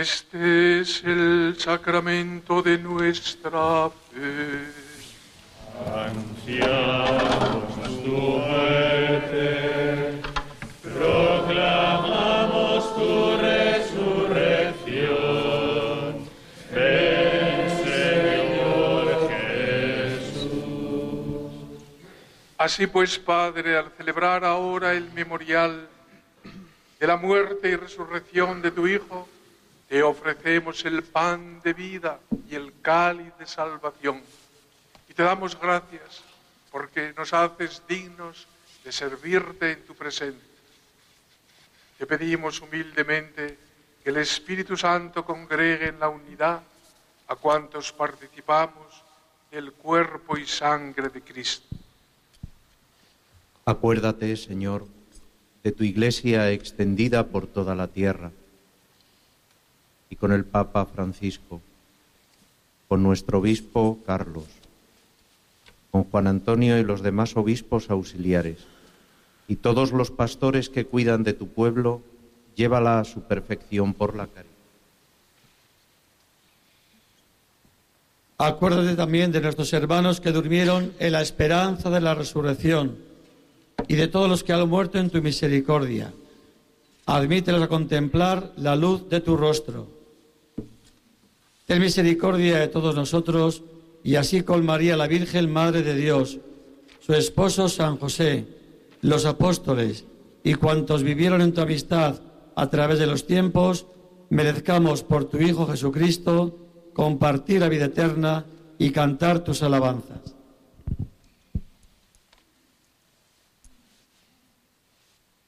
Este es el sacramento de nuestra fe. Ansiamos tu muerte, proclamamos tu resurrección. Ven, Señor Jesús. Así pues, Padre, al celebrar ahora el memorial de la muerte y resurrección de tu Hijo, te ofrecemos el pan de vida y el cáliz de salvación. Y te damos gracias porque nos haces dignos de servirte en tu presencia. Te pedimos humildemente que el Espíritu Santo congregue en la unidad a cuantos participamos del cuerpo y sangre de Cristo. Acuérdate, Señor, de tu iglesia extendida por toda la tierra y con el Papa Francisco, con nuestro obispo Carlos, con Juan Antonio y los demás obispos auxiliares, y todos los pastores que cuidan de tu pueblo, llévala a su perfección por la caridad. Acuérdate también de nuestros hermanos que durmieron en la esperanza de la resurrección y de todos los que han muerto en tu misericordia. Admítelos a contemplar la luz de tu rostro. Ten misericordia de todos nosotros y así con María la Virgen, Madre de Dios, su esposo San José, los apóstoles y cuantos vivieron en tu amistad a través de los tiempos, merezcamos por tu Hijo Jesucristo compartir la vida eterna y cantar tus alabanzas.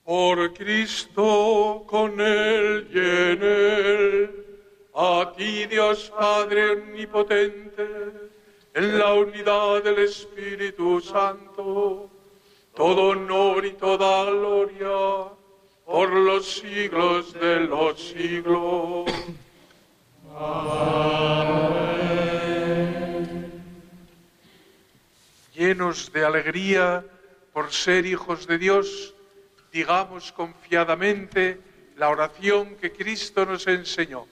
Por Cristo, con Él y en Él, a ti Dios Padre Omnipotente, en la unidad del Espíritu Santo, todo honor y toda gloria por los siglos de los siglos. Llenos de alegría por ser hijos de Dios, digamos confiadamente la oración que Cristo nos enseñó.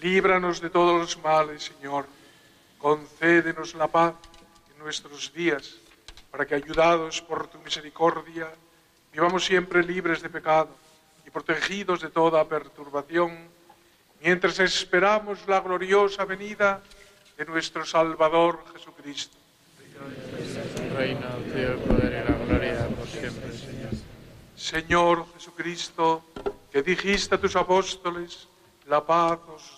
Líbranos de todos los males, Señor. Concédenos la paz en nuestros días, para que ayudados por tu misericordia vivamos siempre libres de pecado y protegidos de toda perturbación, mientras esperamos la gloriosa venida de nuestro Salvador Jesucristo. Reina, el poder y la gloria por siempre, Señor. Señor Jesucristo, que dijiste a tus apóstoles, la paz os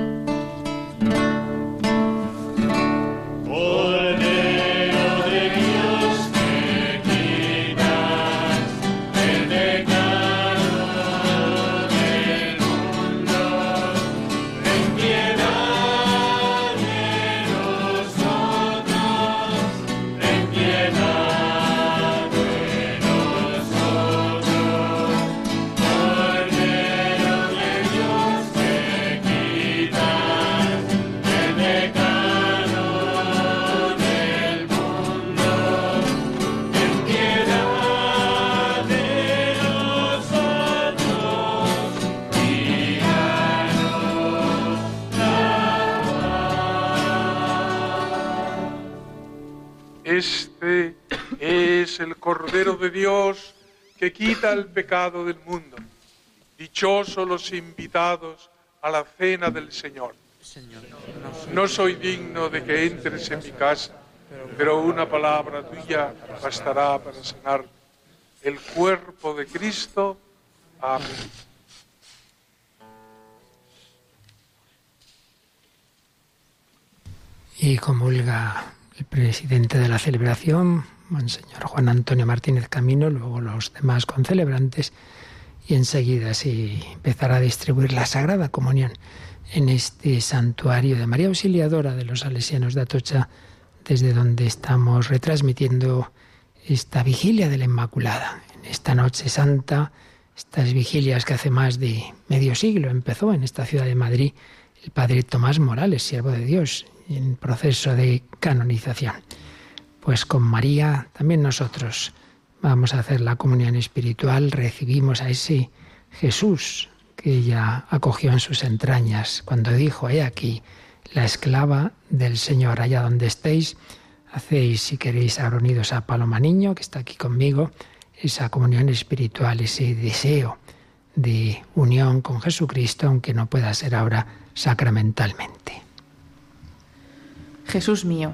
Cordero el Cordero de Dios que quita el pecado del mundo. Dichosos los invitados a la cena del Señor. No soy digno de que entres en mi casa, pero una palabra tuya bastará para sanar el cuerpo de Cristo. Amén. Y comulga el presidente de la celebración, Monseñor Juan Antonio Martínez Camino, luego los demás concelebrantes, y enseguida se empezará a distribuir la Sagrada Comunión en este santuario de María Auxiliadora de los Salesianos de Atocha, desde donde estamos retransmitiendo esta vigilia de la Inmaculada. En esta noche santa, estas vigilias que hace más de medio siglo empezó en esta ciudad de Madrid el padre Tomás Morales, siervo de Dios, en proceso de canonización. Pues con María también nosotros vamos a hacer la comunión espiritual, recibimos a ese Jesús que ella acogió en sus entrañas cuando dijo, he aquí, la esclava del Señor, allá donde estéis, hacéis, si queréis, ahora unidos a Paloma Niño, que está aquí conmigo, esa comunión espiritual, ese deseo de unión con Jesucristo, aunque no pueda ser ahora sacramentalmente. Jesús mío,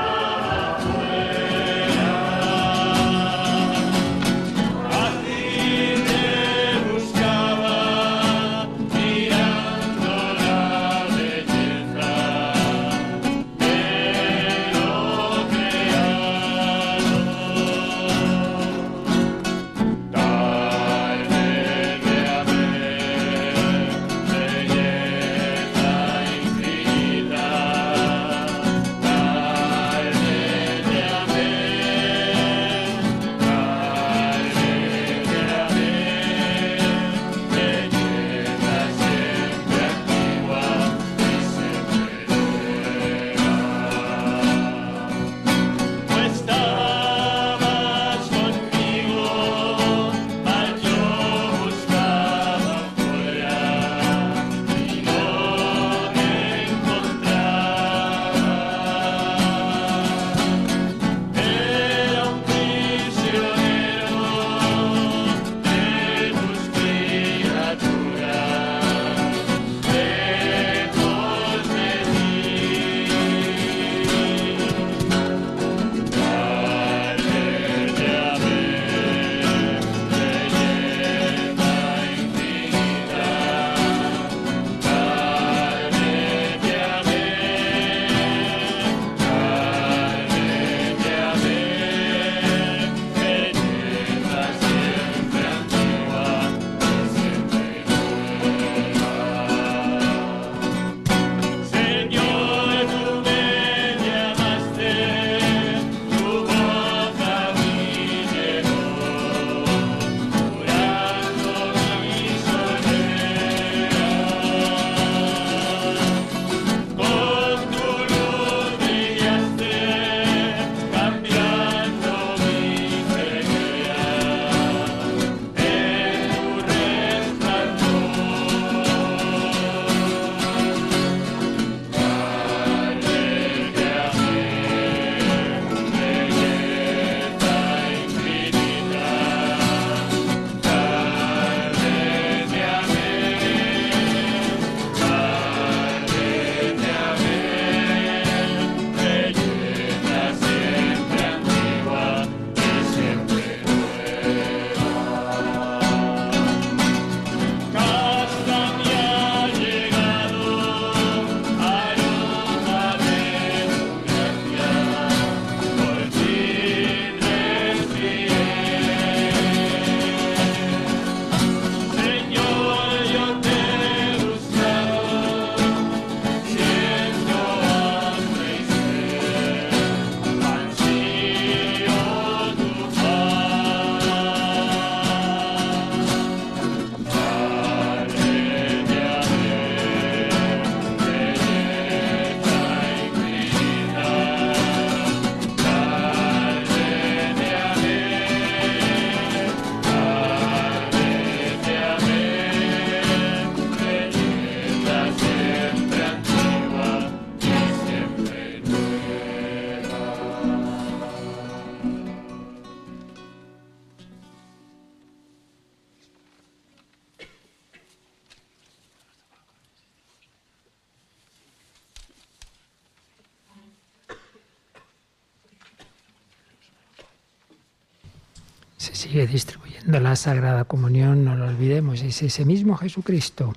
Sigue distribuyendo la Sagrada Comunión, no lo olvidemos, es ese mismo Jesucristo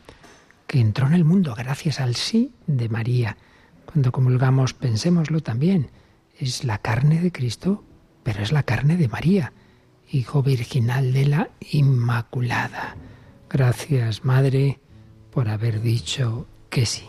que entró en el mundo gracias al sí de María. Cuando comulgamos, pensémoslo también, es la carne de Cristo, pero es la carne de María, Hijo Virginal de la Inmaculada. Gracias, Madre, por haber dicho que sí.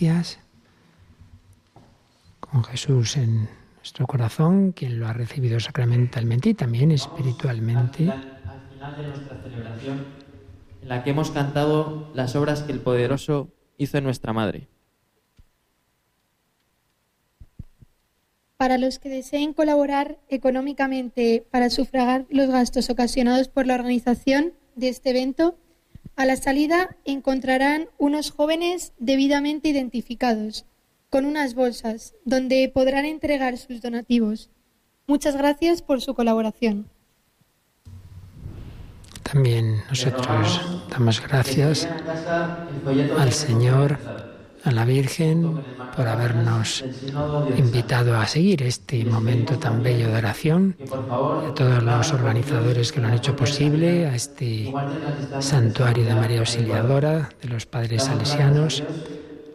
Gracias con Jesús en nuestro corazón, quien lo ha recibido sacramentalmente y también espiritualmente. Al final de nuestra celebración, en la que hemos cantado las obras que el Poderoso hizo en nuestra Madre. Para los que deseen colaborar económicamente para sufragar los gastos ocasionados por la organización de este evento, a la salida encontrarán unos jóvenes debidamente identificados, con unas bolsas, donde podrán entregar sus donativos. Muchas gracias por su colaboración. También nosotros damos gracias al Señor a la Virgen por habernos invitado a seguir este momento tan bello de oración, a todos los organizadores que lo han hecho posible, a este santuario de María Auxiliadora, de los padres salesianos,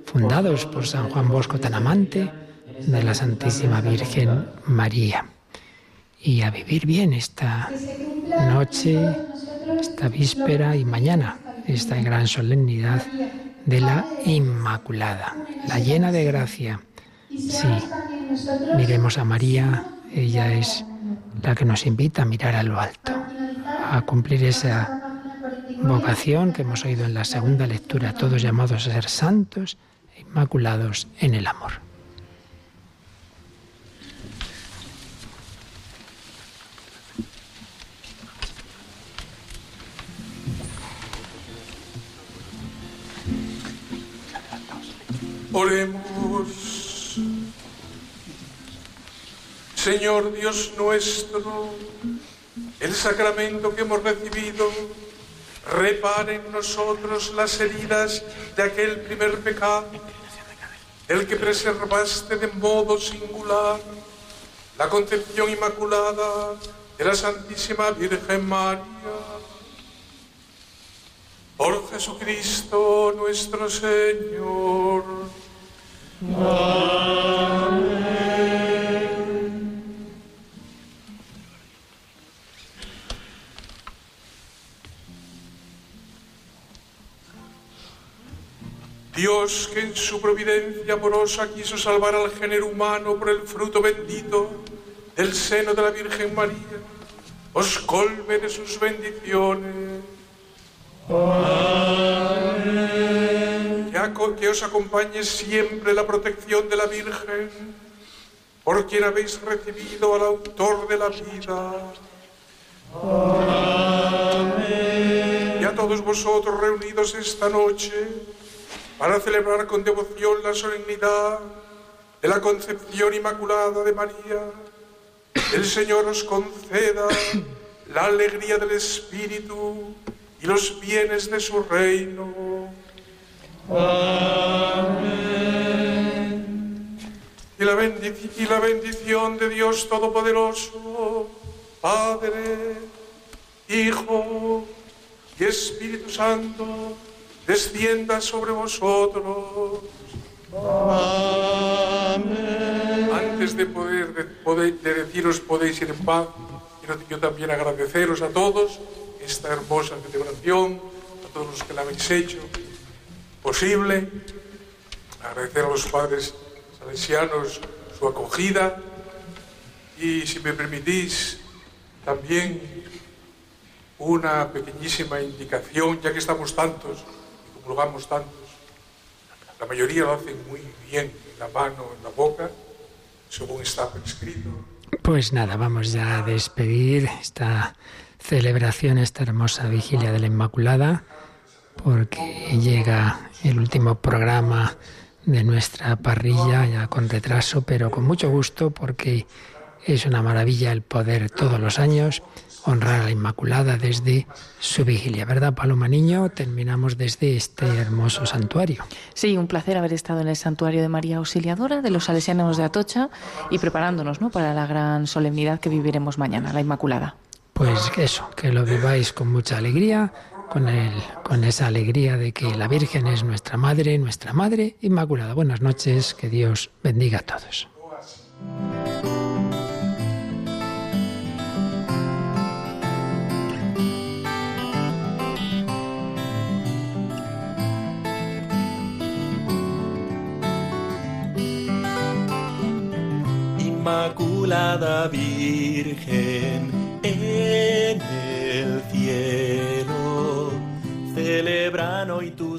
fundados por San Juan Bosco tan amante de la Santísima Virgen María. Y a vivir bien esta noche, esta víspera y mañana, esta gran solemnidad de la Inmaculada, la llena de gracia. Sí, miremos a María, ella es la que nos invita a mirar a lo alto, a cumplir esa vocación que hemos oído en la segunda lectura, todos llamados a ser santos e inmaculados en el amor. Oremos. Señor Dios nuestro, el sacramento que hemos recibido repare en nosotros las heridas de aquel primer pecado, el que preservaste de modo singular la concepción inmaculada de la Santísima Virgen María. Por Jesucristo nuestro Señor. Dios que en su providencia amorosa quiso salvar al género humano por el fruto bendito del seno de la Virgen María, os colme de sus bendiciones. Aco- que os acompañe siempre la protección de la Virgen, por quien habéis recibido al autor de la vida. Y a todos vosotros reunidos esta noche para celebrar con devoción la solemnidad de la concepción inmaculada de María, el Señor os conceda la alegría del Espíritu y los bienes de su reino. Y la, y la bendición de Dios Todopoderoso, Padre, Hijo y Espíritu Santo, descienda sobre vosotros. Antes de poder, de poder- de deciros podéis ir en paz, quiero yo también agradeceros a todos esta hermosa celebración, a todos los que la habéis hecho posible, agradecer a los padres salesianos su acogida. Y si me permitís también una pequeñísima indicación, ya que estamos tantos y comulgamos tantos, la mayoría lo hacen muy bien en la mano, en la boca, según está escrito. Pues nada, vamos ya a despedir esta celebración, esta hermosa vigilia de la Inmaculada, porque llega el último programa de nuestra parrilla, ya con retraso, pero con mucho gusto, porque es una maravilla el poder todos los años honrar a la Inmaculada desde su vigilia, ¿verdad, Paloma Niño? Terminamos desde este hermoso santuario. Sí, un placer haber estado en el santuario de María Auxiliadora de los Salesianos de Atocha y preparándonos ¿no? para la gran solemnidad que viviremos mañana, la Inmaculada. Pues eso, que lo viváis con mucha alegría, con, el, con esa alegría de que la Virgen es nuestra Madre, nuestra Madre Inmaculada. Buenas noches, que Dios bendiga a todos. Inmaculada Virgen en el cielo, celebran hoy tu.